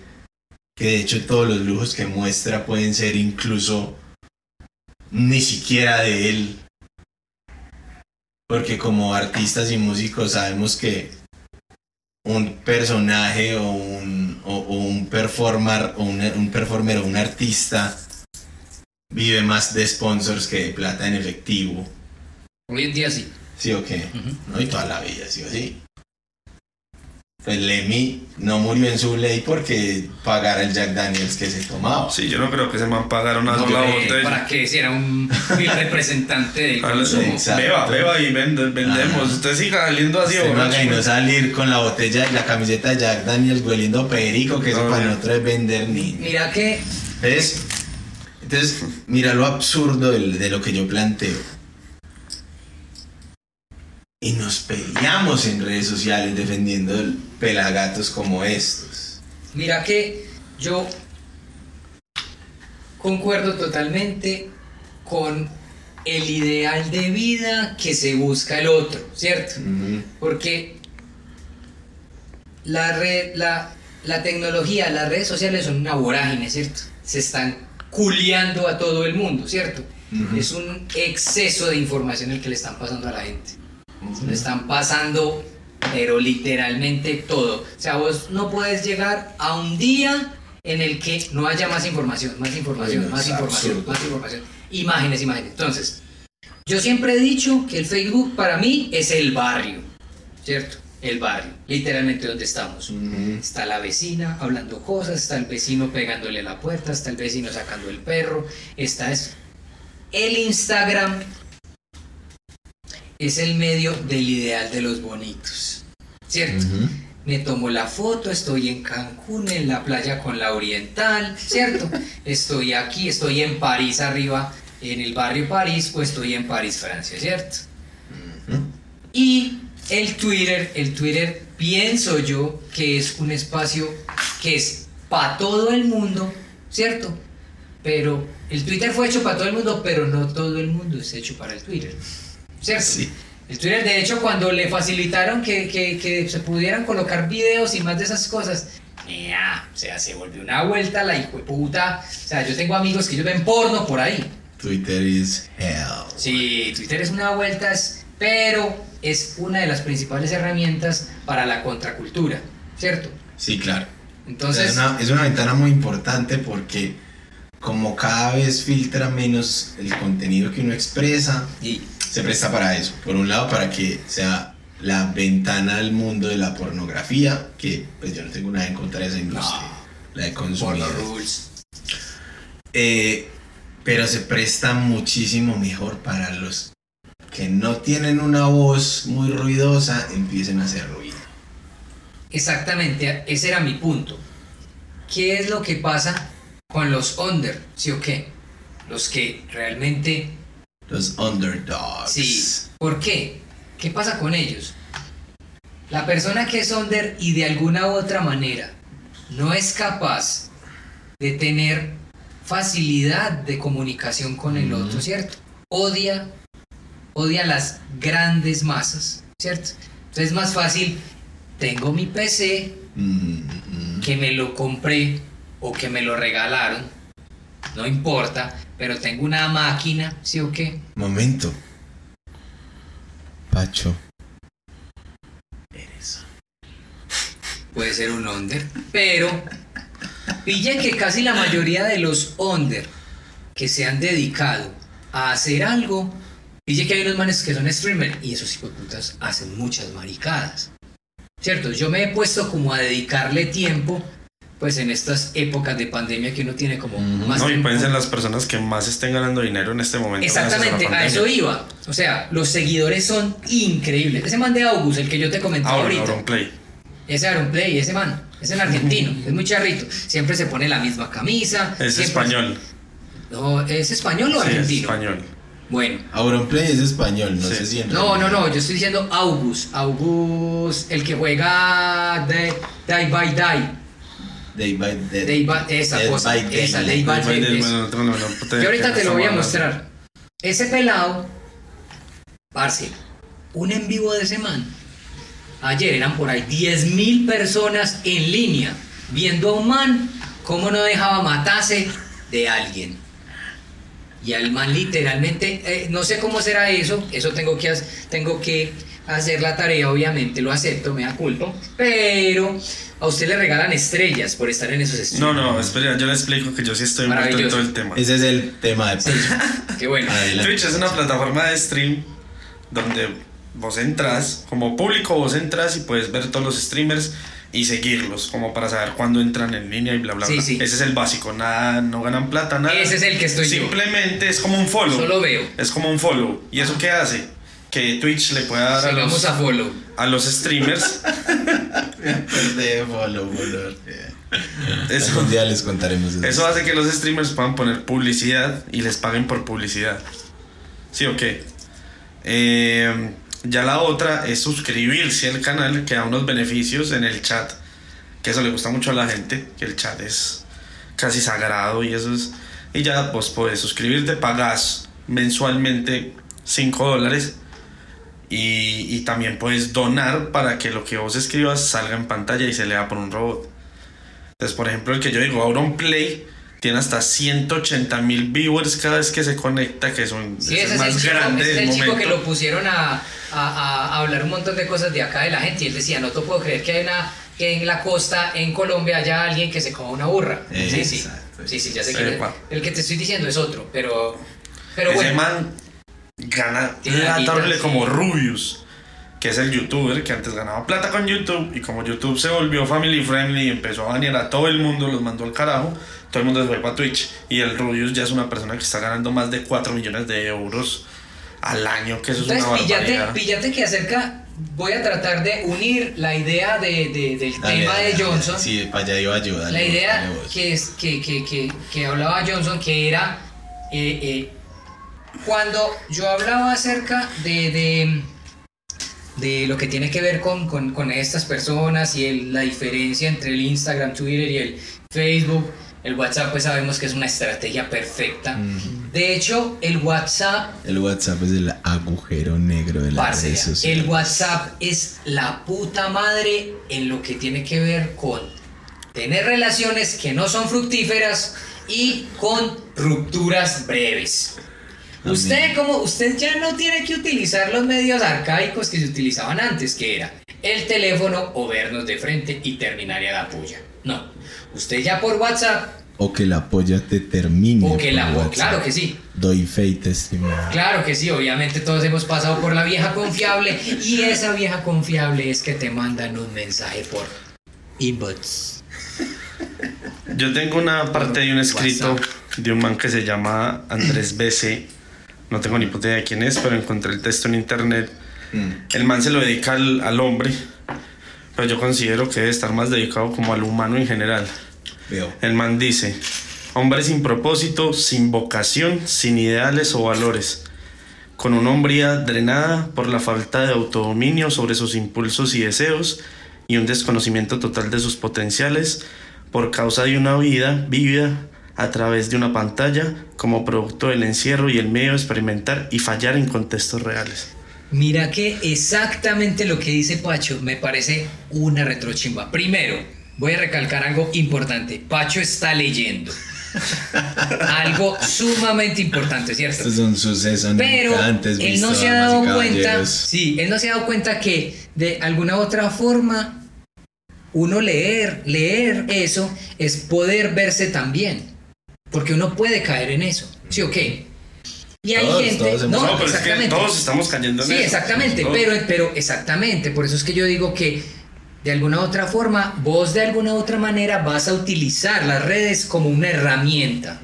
Que de hecho todos los lujos que muestra pueden ser incluso ni siquiera de él. Porque como artistas y músicos sabemos que un personaje o un, o, un performer o un, un performer o un artista vive más de sponsors que de plata en efectivo. Hoy en día sí. ¿Sí o qué? No, y toda la vida, ¿sí o sí? Pues Lemmy no murió en su ley porque pagara el Jack Daniels que se tomaba. Sí, yo no creo que se man pagara una sola botella. Para que si era un representante del consumo. Beba, beba y vendemos. Usted siga saliendo así Usted y no salir con la botella y la camiseta de Jack Daniels hueliendo perico, que eso para nosotros es vender ni. Mira que. ¿Ves? Entonces, mira lo absurdo de lo que yo planteo y nos peleamos en redes sociales defendiendo pelagatos como estos. Mira que yo concuerdo totalmente con el ideal de vida que se busca el otro, ¿cierto? Porque la, red, la, la tecnología, las redes sociales son una vorágine, ¿cierto? Se están culiando a todo el mundo, ¿cierto? Es un exceso de información el que le están pasando a la gente. Están pasando, pero literalmente todo. O sea, vos no puedes llegar a un día en el que no haya más información, más información, más información, más información. Imágenes, imágenes. Entonces, yo siempre he dicho que el Facebook para mí es el barrio, ¿cierto? El barrio, literalmente donde estamos. Está la vecina hablando cosas, está el vecino pegándole a la puerta, está el vecino sacando el perro, está es el Instagram es el medio del ideal de los bonitos, ¿cierto? Me tomo la foto, estoy en Cancún, en la playa con la Oriental, ¿cierto? estoy aquí, estoy en París arriba, en el barrio París, o estoy en París, Francia, ¿cierto? Y el Twitter, el Twitter pienso yo que es un espacio que es para todo el mundo, ¿cierto? Pero el Twitter fue hecho para todo el mundo, pero no todo el mundo es hecho para el Twitter. ¿Cierto? Sí. El Twitter, de hecho, cuando le facilitaron que, que, que, se pudieran colocar videos y más de esas cosas, o sea, se volvió una vuelta la hijo de puta. O sea, yo tengo amigos que ellos ven porno por ahí. Twitter is hell. Sí, Twitter es una vuelta, pero es una de las principales herramientas para la contracultura, ¿cierto? Sí, claro. Entonces. es, una, es una ventana muy importante porque como cada vez filtra menos el contenido que uno expresa, Y se presta para eso. Por un lado, para que sea la ventana al mundo de la pornografía, que pues yo no tengo nada en contra de esa industria, la de rules. Eh, pero se presta muchísimo mejor para los que no tienen una voz muy ruidosa, empiecen a hacer ruido. Exactamente, ese era mi punto. ¿Qué es lo que pasa con los under? ¿Sí o qué? Los que realmente Los underdogs. Sí. ¿Por qué? ¿Qué pasa con ellos? La persona que es under y de alguna u otra manera no es capaz de tener facilidad de comunicación con el otro, ¿cierto? Odia, odia las grandes masas, ¿cierto? Entonces es más fácil, tengo mi PC, Mm, mm. que me lo compré o que me lo regalaron, no importa, pero tengo una máquina, ¿sí o qué? Momento. Pacho. puede ser un under, pero pillen que casi la mayoría de los under que se han dedicado a hacer algo, pillen que hay unos manes que son streamer y esos hijos putas hacen muchas maricadas. Cierto, yo me he puesto como a dedicarle tiempo, pues en estas épocas de pandemia que uno tiene como más No, y tiempo. pueden ser las personas que más estén ganando dinero en este momento. Exactamente, a eso iba. O sea, los seguidores son increíbles. Ese man de August, el que yo te comentaba Ahora, ahorita. Auron Play. Ese Aaron Play, ese man, es el argentino, es muy charrito. Siempre se pone la misma camisa. Es español. No, ¿es español o Sí, es argentino? español. Bueno. Auronplay es español, no Sí. sé si en No, no, realidad- no, yo estoy diciendo August. August, el que juega Day, Day by Day. Day by Dead. Day by- esa Dead cosa, by esa. Day by- Bueno, es- bueno, otro no, no, puta, Yo ahorita ¿qué te lo voy a mostrar. Ese pelado, parce, un en vivo de ese man. Ayer eran por ahí 10.000 personas en línea viendo a un man cómo no dejaba matarse de alguien. Y al man literalmente, eh, no sé cómo será eso, eso tengo que, tengo que hacer la tarea, obviamente lo acepto, me da culpa, pero a usted le regalan estrellas por estar en esos streams. No, no, espera, yo le explico que yo sí estoy envuelto en todo el tema. Ese es el tema de Pacho. Qué bueno. Adelante. Twitch es una plataforma de stream donde vos entras, como público vos entras y puedes ver todos los streamers y seguirlos, como para saber cuándo entran en línea y bla, bla, Sí, bla. sí. Ese es el básico, nada, no ganan plata, nada. Ese es el que estoy yo. Simplemente es como un follow. Solo veo. Es como un follow. ¿Y eso qué hace? Que Twitch le pueda dar a los, a follow. a los streamers. de follow, follow. Eso, Algún día les contaremos eso. Eso hace que los streamers puedan poner publicidad y les paguen por publicidad. ¿Sí o qué? Eh, ya la otra es suscribirse al canal que da unos beneficios en el chat. Que eso le gusta mucho a la gente, que el chat es casi sagrado y eso es... Y ya vos podés suscribirte, pagas mensualmente 5 dólares y, y también puedes donar para que lo que vos escribas salga en pantalla y se lea por un robot. Entonces, por ejemplo, el que yo digo, Auron Play, tiene hasta 180 mil viewers cada vez que se conecta, que es un Sí, es el es el más chico, grande es el chico que momento. lo pusieron a, a- a- hablar un montón de cosas de acá de la gente. Y él decía, no te puedo creer que hay una que en la costa, en Colombia, haya alguien que se coma una burra. Sí, sí. Exacto. Sí, sí, ya sé Sí, que pa. el que te estoy diciendo es otro, pero, pero Ese bueno. man gana plata horrible sí. como Rubius, que es el youtuber que antes ganaba plata con YouTube y como YouTube se volvió family friendly y empezó a banear a todo el mundo, los mandó al carajo, todo el mundo se fue para Twitch y el Rubius ya es una persona que está ganando más de 4 millones de euros al año, que eso es una Entonces, píllate, barbaridad. píllate que acerca, voy a tratar de unir la idea de, de- del Dale, tema dale, de dale. Johnson. Sí, para allá iba yo. dale La vos, idea dale que, es, que, que, que, que hablaba Johnson, que era eh, eh, cuando yo hablaba acerca de, de, de lo que tiene que ver con, con, con estas personas y el- la diferencia entre el Instagram, Twitter y el Facebook, el WhatsApp, pues sabemos que es una estrategia perfecta. De hecho, el WhatsApp El WhatsApp es el agujero negro de las redes sociales. el WhatsApp es la puta madre en lo que tiene que ver con tener relaciones que no son fructíferas y con rupturas breves. Usted como usted ya no tiene que utilizar los medios arcaicos que se utilizaban antes, que era el teléfono o vernos de frente y terminar a la puya. No, usted ya por WhatsApp o que la polla te termine. O que por la WhatsApp. claro que sí. Doy fe y testimonio. Claro que sí, obviamente todos hemos pasado por la vieja confiable y esa vieja confiable es que te mandan un mensaje por inbox. Yo tengo una parte de un escrito WhatsApp. de un man que se llama Andrés BC. No tengo ni puta idea de quién es, pero encontré el texto en internet. Mm. El man se lo dedica al, al hombre, pero yo considero que debe estar más dedicado como al humano en general. Veo. El man dice, hombre sin propósito, sin vocación, sin ideales o valores, con una hombría drenada por la falta de autodominio sobre sus impulsos y deseos y un desconocimiento total de sus potenciales por causa de una vida vivida a través de una pantalla como producto del encierro y el medio de experimentar y fallar en contextos reales. Mira que exactamente lo que dice Pacho me parece una retrochimba. Primero, voy a recalcar algo importante. Pacho está leyendo. algo sumamente importante, ¿cierto? Estos son sucesos Pero antes él no se ha dado cuenta, sí, él no se ha dado cuenta que de alguna otra forma uno leer, leer eso es poder verse también, porque uno puede caer en eso, ¿sí o qué? Y hay Todos, gente, todos no, No, pero es que exactamente. todos estamos cayendo en Sí, eso. exactamente, Todos. pero, pero exactamente, por eso es que yo digo que de alguna otra forma, vos de alguna otra manera vas a utilizar las redes como una herramienta.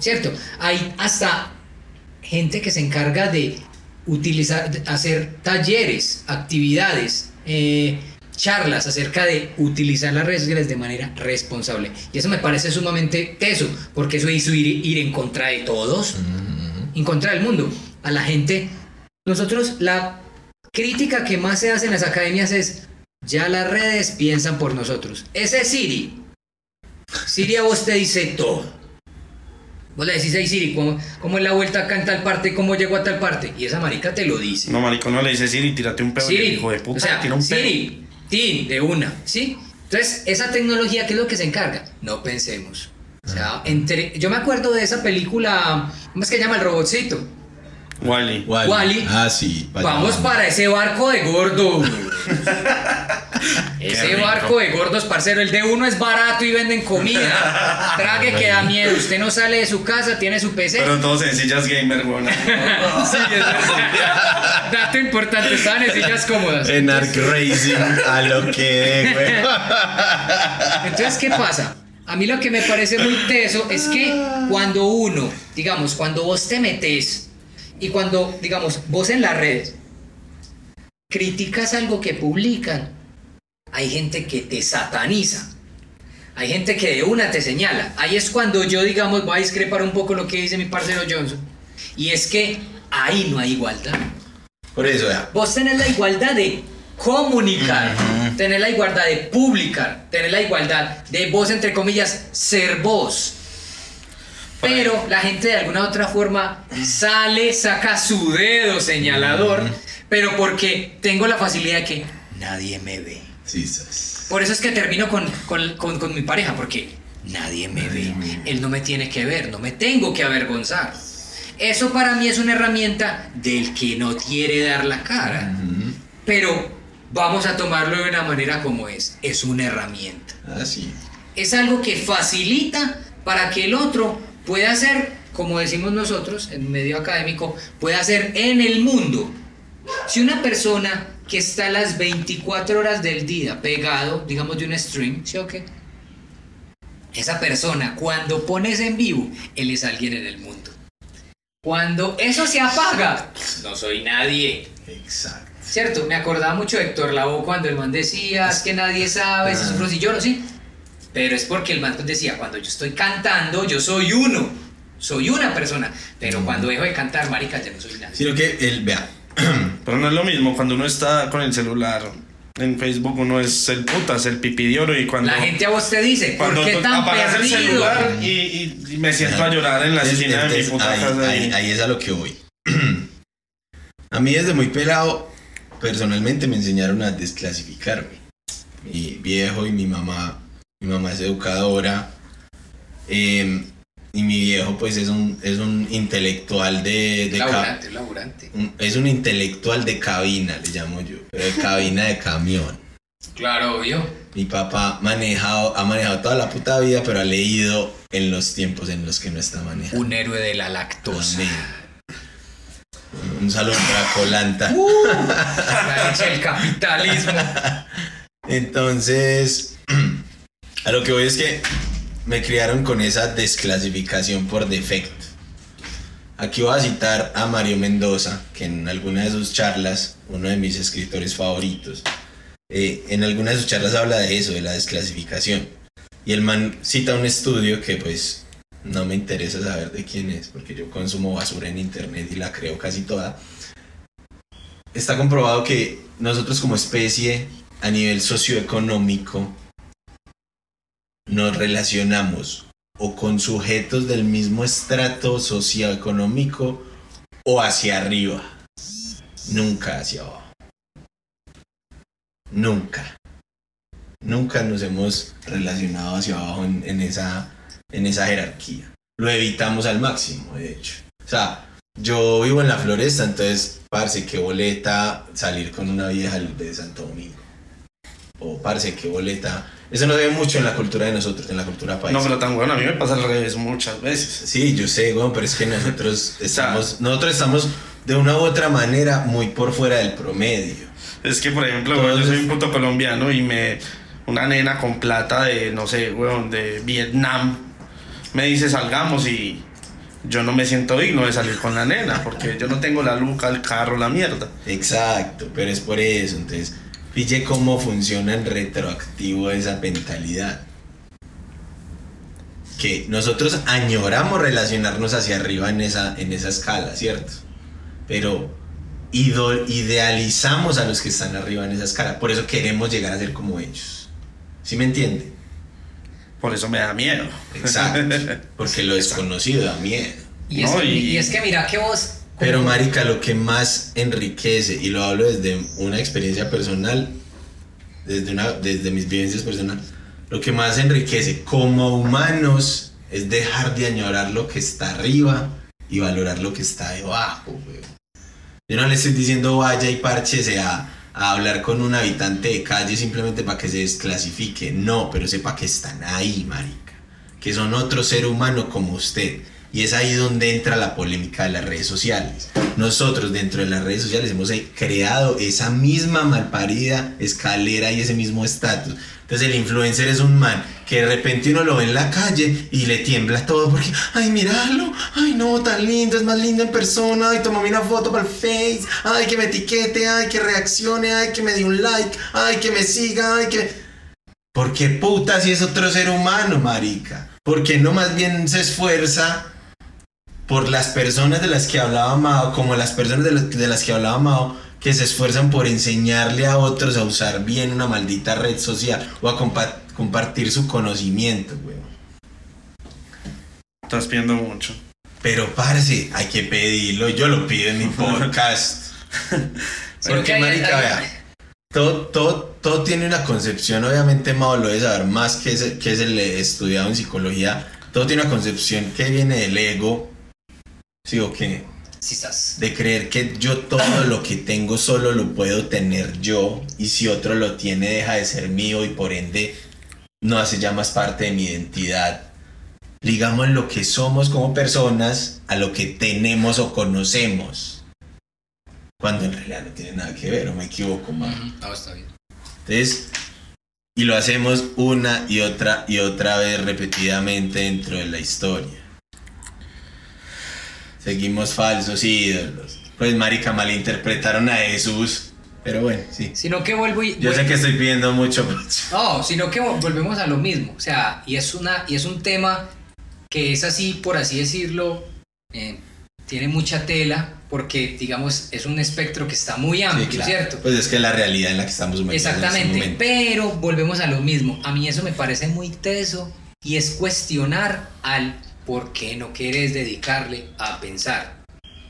¿Cierto? Hay hasta gente que se encarga de utilizar, de hacer talleres, actividades, eh, charlas acerca de utilizar las redes sociales de manera responsable. Y eso me parece sumamente teso, porque eso hizo ir, ir en contra de todos, en contra del mundo. A la gente, nosotros, la crítica que más se hace en las academias es, ya las redes piensan por nosotros. Ese es Siri. Siri a vos te dice todo. Vos le decís, hey Siri, ¿cómo, cómo es la vuelta acá en tal parte? ¿Cómo llego a tal parte? Y esa marica te lo dice. No, marico, no le dice Siri, tírate un pedo. Siri, hijo de puta o sea, tira un pedo. Tin, de una, ¿sí? Entonces, esa tecnología, ¿qué es lo que se encarga? No pensemos. O sea, entre, yo me acuerdo de esa película, ¿cómo es que se llama el robotcito? Wally. Wally. Wally. Ah, sí. vaya, Vamos para ese barco de gordos. ese barco de gordos, parcero. El de uno es barato y venden comida. Trague que da miedo. Usted no sale de su casa, tiene su PC. Pero todos en sillas gamer, weón. Sí, es verdad. Dato importante, estaban en sillas cómodas. En Arc Racing, a lo que güey. Entonces, ¿qué pasa? A mí lo que me parece muy teso es que cuando uno, digamos, cuando vos te metes y cuando, digamos, vos en las redes criticas algo que publican, hay gente que te sataniza. Hay gente que de una te señala. Ahí es cuando yo, digamos, voy a discrepar un poco lo que dice mi parcero Johnson. Y es que ahí no hay igualdad. Por eso, ya. Vos tenés la igualdad de comunicar, tenés la igualdad de publicar, tenés la igualdad de vos, entre comillas, ser vos. Pero la gente de alguna otra forma sale, saca su dedo señalador, pero porque tengo la facilidad de que nadie me ve. Por eso es que termino con, con- con- con mi pareja, porque nadie me ve. Él no me tiene que ver, no me tengo que avergonzar. Eso para mí es una herramienta del que no quiere dar la cara. Pero vamos a tomarlo de una manera como es. Es una herramienta. Ah, sí. Es algo que facilita para que el otro pueda hacer, como decimos nosotros en medio académico, pueda hacer en el mundo. Si una persona que está las 24 horas del día pegado, digamos, de un stream, ¿sí o qué? Esa persona, cuando pones en vivo, él es alguien en el mundo. Cuando eso se apaga, no soy nadie. Exacto. ¿Cierto? Me acordaba mucho de Héctor Lavoe cuando el man decía, es que nadie sabe si sufro, si lloro, sí. Pero es porque el man decía, cuando yo estoy cantando, yo soy uno. Soy una persona. Pero cuando dejo de cantar, marica, ya no soy nadie. Sino que él, vea. Pero no es lo mismo cuando uno está con el celular en Facebook, uno es el putas, el pipi de oro y cuando. La gente a vos te dice, ¿por cuando qué tan apagas el celular y, y- y me siento a llorar en la Es- esquina de mi puta ahí, casa. ahí- y- ahí es a lo que voy. a mí desde muy pelado, personalmente me enseñaron a desclasificarme. Mi viejo y mi mamá, mi mamá es educadora. eh, y mi viejo pues es un, es un intelectual de... de Laburante, laburante. un- es un intelectual de cabina, le llamo yo. Pero de cabina de camión. Claro, obvio. Mi papá manejado, ha manejado toda la puta vida, pero ha leído en los tiempos en los que no está manejando. Un héroe de la lactosa. Amén. Un saludo para Colanta. La leche del capitalismo. Entonces, a lo que voy es que me criaron con esa desclasificación por defecto. Aquí voy a citar a Mario Mendoza, que en alguna de sus charlas, uno de mis escritores favoritos, eh, en alguna de sus charlas habla de eso, de la desclasificación. Y el man cita un estudio que pues no me interesa saber de quién es, porque yo consumo basura en internet y la creo casi toda. Está comprobado que nosotros como especie, a nivel socioeconómico, nos relacionamos o con sujetos del mismo estrato socioeconómico o hacia arriba, nunca hacia abajo. Nunca. Nunca nos hemos relacionado hacia abajo en, esa, en esa jerarquía. Lo evitamos al máximo, de hecho. O sea, yo vivo en la floresta, entonces, parce, qué boleta salir con una vieja de Santo Domingo. O, parce, qué boleta. Eso no se ve mucho en la cultura de nosotros, en la cultura paisa. No, pero tan bueno, a mí me pasa al revés muchas veces. Sí, yo sé, weón, pero es que nosotros estamos, nosotros estamos de una u otra manera muy por fuera del promedio. Es que, por ejemplo, yo soy un puto colombiano y me. Una nena con plata de, no sé, weón, de Vietnam me dice salgamos y yo no me siento digno de salir con la nena porque yo no tengo la luca, el carro, la mierda. Exacto, pero es por eso. Entonces, pille cómo funciona en retroactivo esa mentalidad. Que nosotros añoramos relacionarnos hacia arriba en esa, en esa escala, ¿cierto? Pero idealizamos a los que están arriba en esa escala. Por eso queremos llegar a ser como ellos. ¿Sí me entiende? Por eso me da miedo. Exacto. Porque lo desconocido da miedo. Y es, No, y... y- es que mira que vos. Pero marica, lo que más enriquece, y lo hablo desde una experiencia personal, desde, una, desde mis vivencias personales, lo que más enriquece como humanos es dejar de añorar lo que está arriba y valorar lo que está debajo, weón. Yo no le estoy diciendo vaya y párchese a, a hablar con un habitante de calle simplemente para que se desclasifique. No, pero sepa que están ahí, marica. Que son otro ser humano como usted. Y es ahí donde entra la polémica de las redes sociales. Nosotros dentro de las redes sociales hemos creado esa misma malparida escalera y ese mismo estatus. Entonces el influencer es un man que de repente uno lo ve en la calle y le tiembla todo porque, ay, míralo, ay, no, tan lindo, es más lindo en persona, ay, tomame una foto para el Face, ay, que me etiquete, ay, que reaccione, ay, que me dé un like, ay, que me siga, ay, que... Porque puta si es otro ser humano, marica. Porque no más bien se esfuerza por las personas de las que hablaba Mao, como las personas de, las- de las que hablaba Mao, que se esfuerzan por enseñarle a otros a usar bien una maldita red social o a compa- compartir su conocimiento, weón. Estás pidiendo mucho. Pero parce, hay que pedirlo, yo lo pido en mi podcast. Porque marica, vea, todo, todo, todo tiene una concepción, obviamente Mao lo debe saber más que es, que es el estudiado en psicología, todo tiene una concepción que viene del ego, sí o qué, Sí estás. de creer que yo todo lo que tengo solo lo puedo tener yo y si otro lo tiene deja de ser mío y por ende no hace ya más parte de mi identidad. Ligamos lo que somos como personas a lo que tenemos o conocemos. Cuando en realidad no tiene nada que ver, o me equivoco, man. No, está bien. Entonces, y lo hacemos una y otra y otra vez repetidamente dentro de la historia. Seguimos falsos ídolos. Pues, marica, malinterpretaron a Jesús. Pero bueno, sí. Sino que vuelvo y. Yo sé que estoy pidiendo mucho. No, sino que vol- volvemos a lo mismo. O sea, y es, una, y es un tema que es así, por así decirlo, eh, tiene mucha tela, porque, digamos, es un espectro que está muy amplio, Sí, claro. ¿cierto? Pues es que la realidad en la que estamos en este Exactamente, momento. pero volvemos a lo mismo. A mí eso me parece muy teso y es cuestionar al por qué no quieres dedicarle a pensar.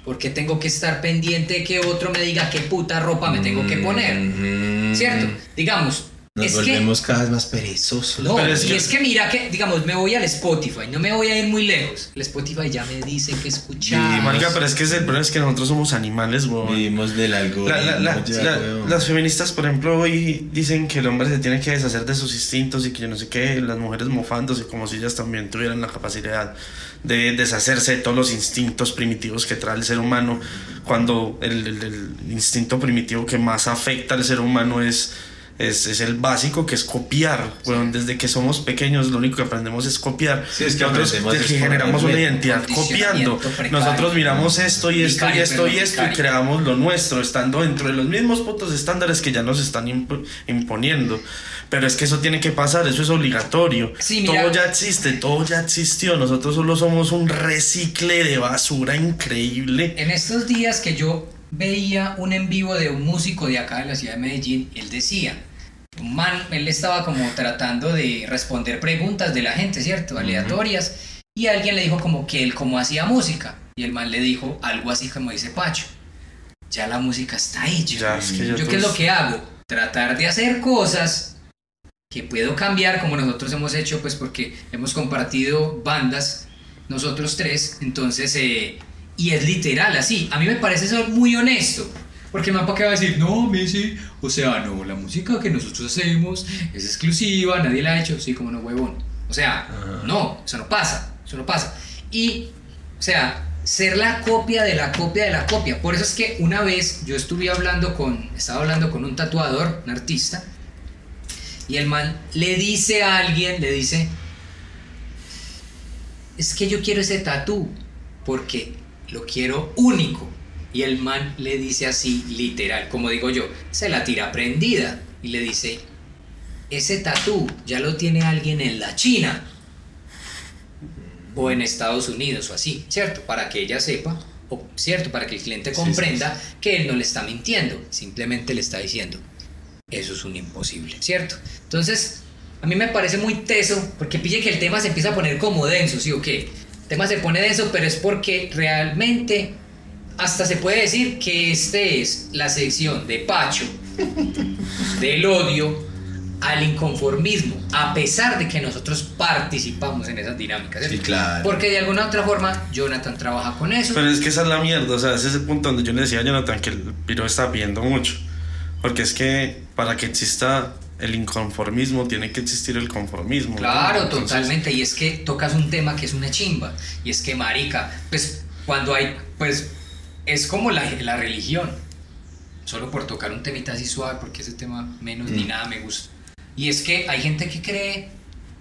¿Por qué tengo que estar pendiente de que otro me diga qué puta ropa me tengo que poner? Mm, ¿Cierto? Digamos, Nos Es que- volvemos cada vez más perezosos. No, Pero es y que- es que mira que, digamos, me voy al Spotify, no me voy a ir muy lejos. El Spotify ya me dice que escuchar. Sí, Marica, pero es que es el problema es que nosotros somos animales, weón. Vivimos del algoritmo. La- la- la- ya, la- weón. las feministas, por ejemplo, hoy dicen que el hombre se tiene que deshacer de sus instintos y que yo no sé qué, las mujeres mofándose como si ellas también tuvieran la capacidad de deshacerse de todos los instintos primitivos que trae el ser humano, cuando el, el- el instinto primitivo que más afecta al ser humano es, es, es el básico, que es copiar. Weón, desde que somos pequeños lo único que aprendemos es copiar. Sí, es que Nosotros que generamos una identidad copiando. Precario. Nosotros miramos esto y esto y esto y esto y creamos lo nuestro, estando dentro de los mismos putos estándares que ya nos están imp- imponiendo. Pero es que eso tiene que pasar, eso es obligatorio. Sí, todo ya existe, todo ya existió. Nosotros solo somos un recicle de basura increíble. En estos días que yo veía un en vivo de un músico de acá de la ciudad de Medellín, él decía, un man, él estaba como tratando de responder preguntas de la gente, ¿cierto? Aleatorias, y alguien le dijo como que él cómo hacía música, y el man le dijo algo así como dice Pacho, ya la música está hecha. Ya, es que ya ¿Yo qué es lo que hago? Tratar de hacer cosas que puedo cambiar como nosotros hemos hecho, pues porque hemos compartido bandas, nosotros tres, entonces, eh, y es literal así. A mí me parece eso muy honesto, porque el mapa que va a decir, no, Messi, o sea, no, la música que nosotros hacemos es exclusiva, nadie la ha hecho, sí, como no, huevón. O sea, no, eso no pasa, eso no pasa. Y, o sea, ser la copia de la copia de la copia. Por eso es que una vez yo estuve hablando con, estaba hablando con un tatuador, un artista, y el man le dice a alguien, le dice, es que yo quiero ese tatú porque lo quiero único. Y el man le dice así, literal, como digo yo, se la tira prendida y le dice, ese tatú ya lo tiene alguien en la China o en Estados Unidos o así, ¿cierto? Para que ella sepa, o cierto, para que el cliente Sí, sí, comprenda que él no le está mintiendo, simplemente le está diciendo, eso es un imposible, ¿cierto? Entonces, a mí me parece muy teso, porque pille que el tema se empieza a poner como denso, ¿sí o qué? Tema se pone denso, pero es porque realmente hasta se puede decir que este es la sección de Pacho, del odio al inconformismo, a pesar de que nosotros participamos en esas dinámicas. Sí, claro. Porque de alguna otra forma Jonathan trabaja con eso. Pero es que esa es la mierda, o sea, ese es el punto donde yo le decía a Jonathan que el piro está pidiendo mucho. Porque es que para que exista el inconformismo tiene que existir el conformismo. ¿no? Claro, Entonces, totalmente. Y es que tocas un tema que es una chimba. Y es que, marica, pues cuando hay, pues es como la, la religión. Solo por tocar un temita así suave, porque ese tema menos ni nada me gusta. Y es que hay gente que cree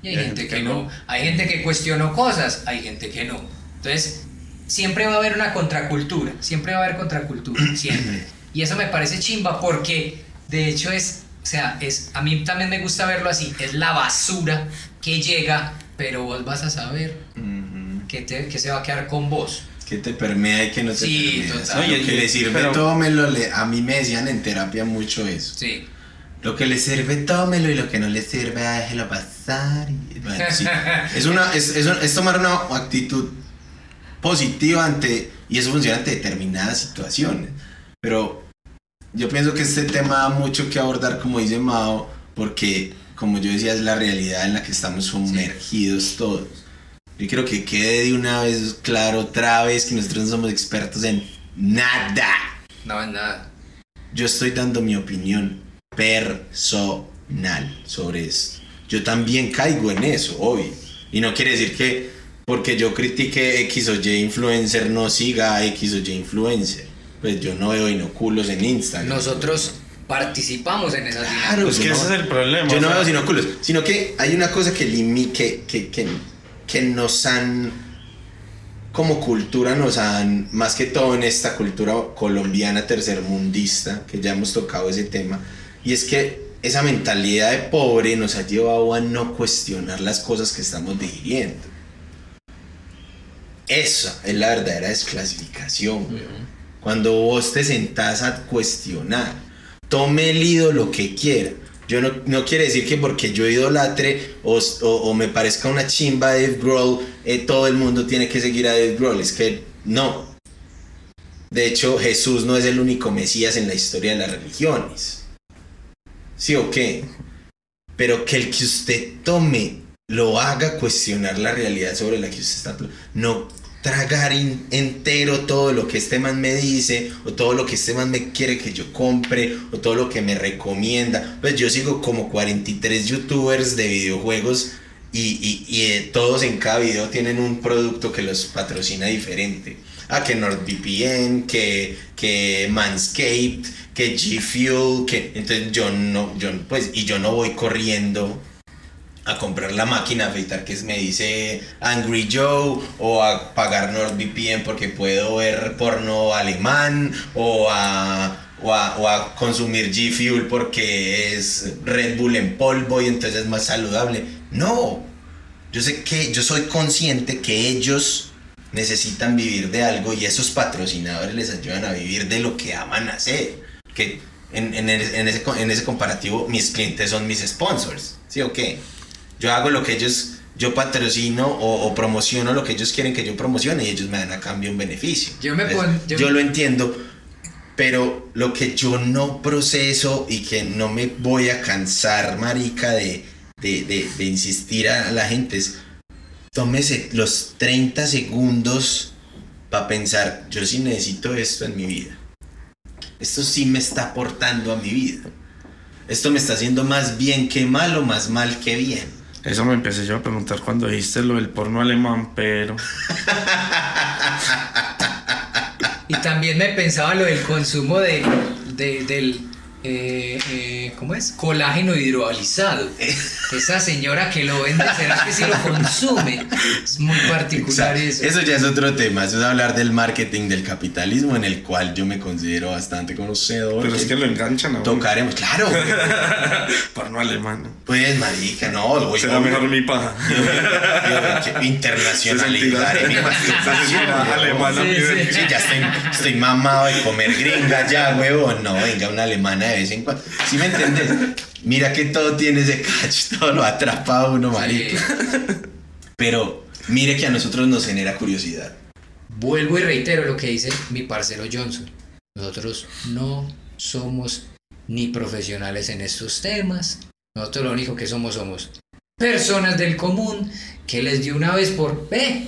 y hay, gente, que, no. Hay gente que cuestionó cosas, hay gente que no. Entonces, siempre va a haber una contracultura. Siempre va a haber contracultura, siempre. Y eso me parece chimba porque, de hecho, es, o sea, es, a mí también me gusta verlo así. Es la basura que llega, pero vos vas a saber Ujú. que, te, que se va a quedar con vos. Que te permea y que no te Sí, permea. total. Lo Oye, que y- le sirve, pero- tómelo. le- a mí me decían en terapia mucho eso. Sí. Lo que le sirve, tómelo y lo que no le sirve, déjelo pasar. y- bueno, sí. es, una, es, es, es tomar una actitud positiva ante, y eso funciona ante determinadas situaciones. Pero yo pienso que este tema da mucho que abordar, como dice Mao, porque, como yo decía, es la realidad en la que estamos sumergidos todos. Yo quiero que quede de una vez claro otra vez que nosotros no somos expertos en nada No, es nada. yo estoy dando mi opinión personal sobre esto. Yo también caigo en eso, obvio. Y no quiere decir que porque yo critique X o Y influencer no siga a X o Y influencer. Pues yo no veo inoculos en Instagram. Nosotros participamos en esas dinámicas. Claro, Es que ese es el problema. Yo o no sea, veo inoculos, sino que hay una cosa que, limi que, que, que, que nos han, como cultura, nos han, más que todo en esta cultura colombiana tercermundista, que ya hemos tocado ese tema, y es que esa mentalidad de pobre nos ha llevado a no cuestionar las cosas que estamos digiriendo. Esa es la verdadera desclasificación, weón. Cuando vos te sentás a cuestionar, tome el ídolo que quiera. Yo no, no quiere decir que porque yo idolatre o, o, me parezca una chimba de Dave Grohl, eh, todo el mundo tiene que seguir a Dave Grohl. Es que no. De hecho, Jesús no es el único Mesías en la historia de las religiones. ¿Sí o qué? pero que el que usted tome lo haga cuestionar la realidad sobre la que usted está. No tragar entero todo lo que este man me dice, o todo lo que este man me quiere que yo compre, o todo lo que me recomienda. Pues yo sigo como 43 youtubers de videojuegos y, eh, todos en cada video tienen un producto que los patrocina diferente. Ah, que NordVPN, que, que Manscaped, que G Fuel, que entonces yo no, yo pues, y yo no voy corriendo a comprar la máquina a afeitar que me dice Angry Joe o a pagar NordVPN porque puedo ver porno alemán o a, o a, consumir G Fuel porque es Red Bull en polvo y entonces es más saludable. No, yo sé que yo soy consciente que ellos necesitan vivir de algo y esos patrocinadores les ayudan a vivir de lo que aman hacer. Que en, en, ese, en ese comparativo mis clientes son mis sponsors. ¿Sí o qué? Yo hago lo que ellos, yo patrocino o, promociono lo que ellos quieren que yo promocione y ellos me dan a cambio un beneficio. Yo, me yo, lo entiendo, pero lo que yo no proceso y que no me voy a cansar, marica, de, de, de, insistir a la gente es, tómese los 30 segundos para pensar, yo sí necesito esto en mi vida. Esto sí me está aportando a mi vida. Esto me está haciendo más bien que mal o más mal que bien. Eso me empecé yo a preguntar cuando dijiste lo del porno alemán, pero. y también me pensaba lo del consumo de, del eh, eh, ¿cómo es? Colágeno hidroalizado. Esa señora que lo vende, ¿será que si lo consume? Es muy particular eso. Eso ya es otro tema, eso es hablar del marketing del capitalismo en el cual yo me considero bastante conocedor. Pero es que lo enganchan a Tocaremos, claro. Porno alemán. Pues, marica, no. Voy, Será mejor mi paja. Internacionalizar mi alemana. Sí, ya estoy, estoy mamado de comer gringa ya, huevón. No, venga, una alemana de vez en cuando. ¿Sí me entiendes? Mira que todo tiene ese catch, todo lo atrapa a uno, marica. Pero mire que a nosotros nos genera curiosidad. Vuelvo y reitero lo que dice mi parcero Johnson. Nosotros no somos ni profesionales en estos temas. Nosotros lo único que somos somos personas del común que les dio una vez por, ve,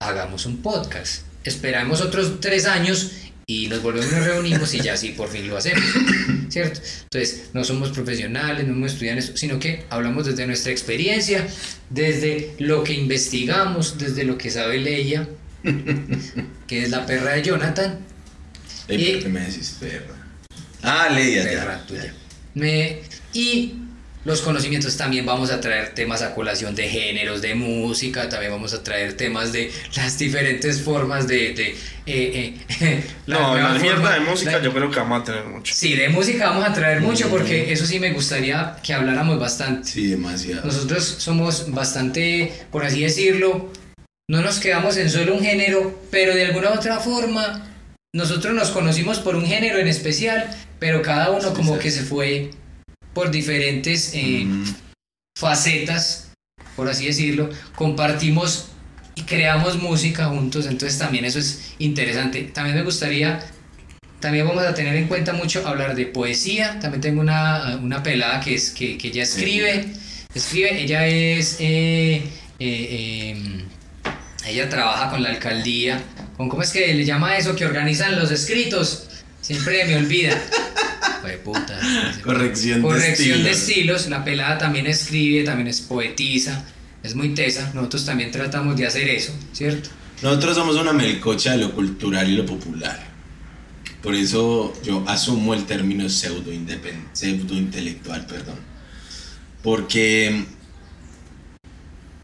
hagamos un podcast. Esperamos otros tres años y nos volvemos, nos reunimos y ya sí, por fin lo hacemos, ¿cierto? Entonces, no somos profesionales, no hemos estudiado eso, sino que hablamos desde nuestra experiencia, desde lo que investigamos, desde lo que sabe Leia, que es la perra de Jonathan. ¿Y por qué me decís perra? Ah, Leia, perra tuya. Me, y los conocimientos también vamos a traer temas a colación de géneros, de música, también vamos a traer temas de las diferentes formas de... de eh, eh, no, la mierda de música yo creo que vamos a tener mucho. Sí, de música vamos a traer mucho porque eso sí me gustaría que habláramos bastante. Sí, demasiado. Nosotros somos bastante, por así decirlo, no nos quedamos en solo un género, pero de alguna otra forma nosotros nos conocimos por un género en especial, pero cada uno como que se fue por diferentes eh, facetas, por así decirlo, compartimos y creamos música juntos, entonces también eso es interesante. También me gustaría, también vamos a tener en cuenta mucho hablar de poesía, también tengo una, una pelada que, es, que, que ella escribe, escribe, ella es... Eh, eh, em, ella trabaja con la alcaldía, con cómo es que le llama eso, que organizan los escritos. Siempre me olvida. puta. Corrección, Corrección de, estilos. La pelada también escribe, también es poetisa, es muy tesa. Nosotros también tratamos de hacer eso, ¿cierto? Nosotros somos una melcocha de lo cultural y lo popular. Por eso yo asumo el término pseudo, pseudo intelectual, perdón. Porque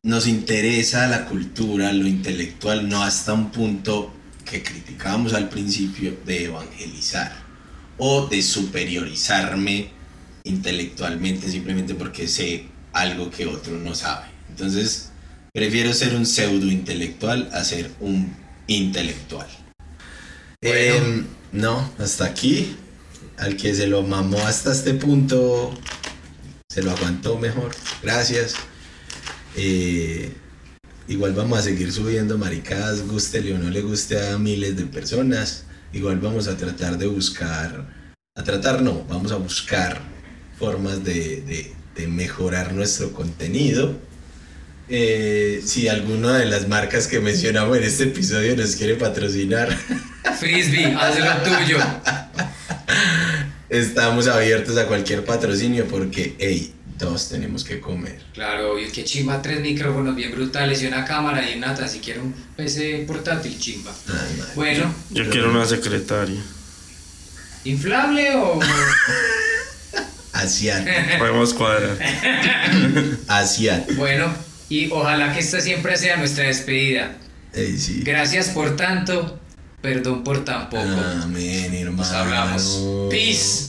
nos interesa la cultura, lo intelectual, no hasta un punto que criticábamos al principio de evangelizar o de superiorizarme intelectualmente simplemente porque sé algo que otro no sabe. Entonces, prefiero ser un pseudo intelectual a ser un intelectual. Em, no, hasta aquí. Al que se lo mamó hasta este punto, se lo aguantó mejor. Gracias. Eh, igual vamos a seguir subiendo maricadas, guste o no le guste a miles de personas igual vamos a tratar de buscar, a tratar no, vamos a buscar formas de, mejorar nuestro contenido. Eh, si alguna de las marcas que mencionamos en este episodio nos quiere patrocinar, Frisbee, haz lo tuyo. estamos abiertos a cualquier patrocinio porque, hey, todos tenemos que comer. Claro, y que chimba, tres micrófonos bien brutales y una cámara y nada, si quiere un PC portátil, chimba. Ay, madre. Bueno, Yo quiero una secretaria. ¿inflable o...? Asiat, Podemos cuadrar. Asiat. bueno, y ojalá que esta siempre sea nuestra despedida. Ey, sí. Gracias por tanto, perdón por tan poco. Amén, hermano. Nos hablamos. Peace.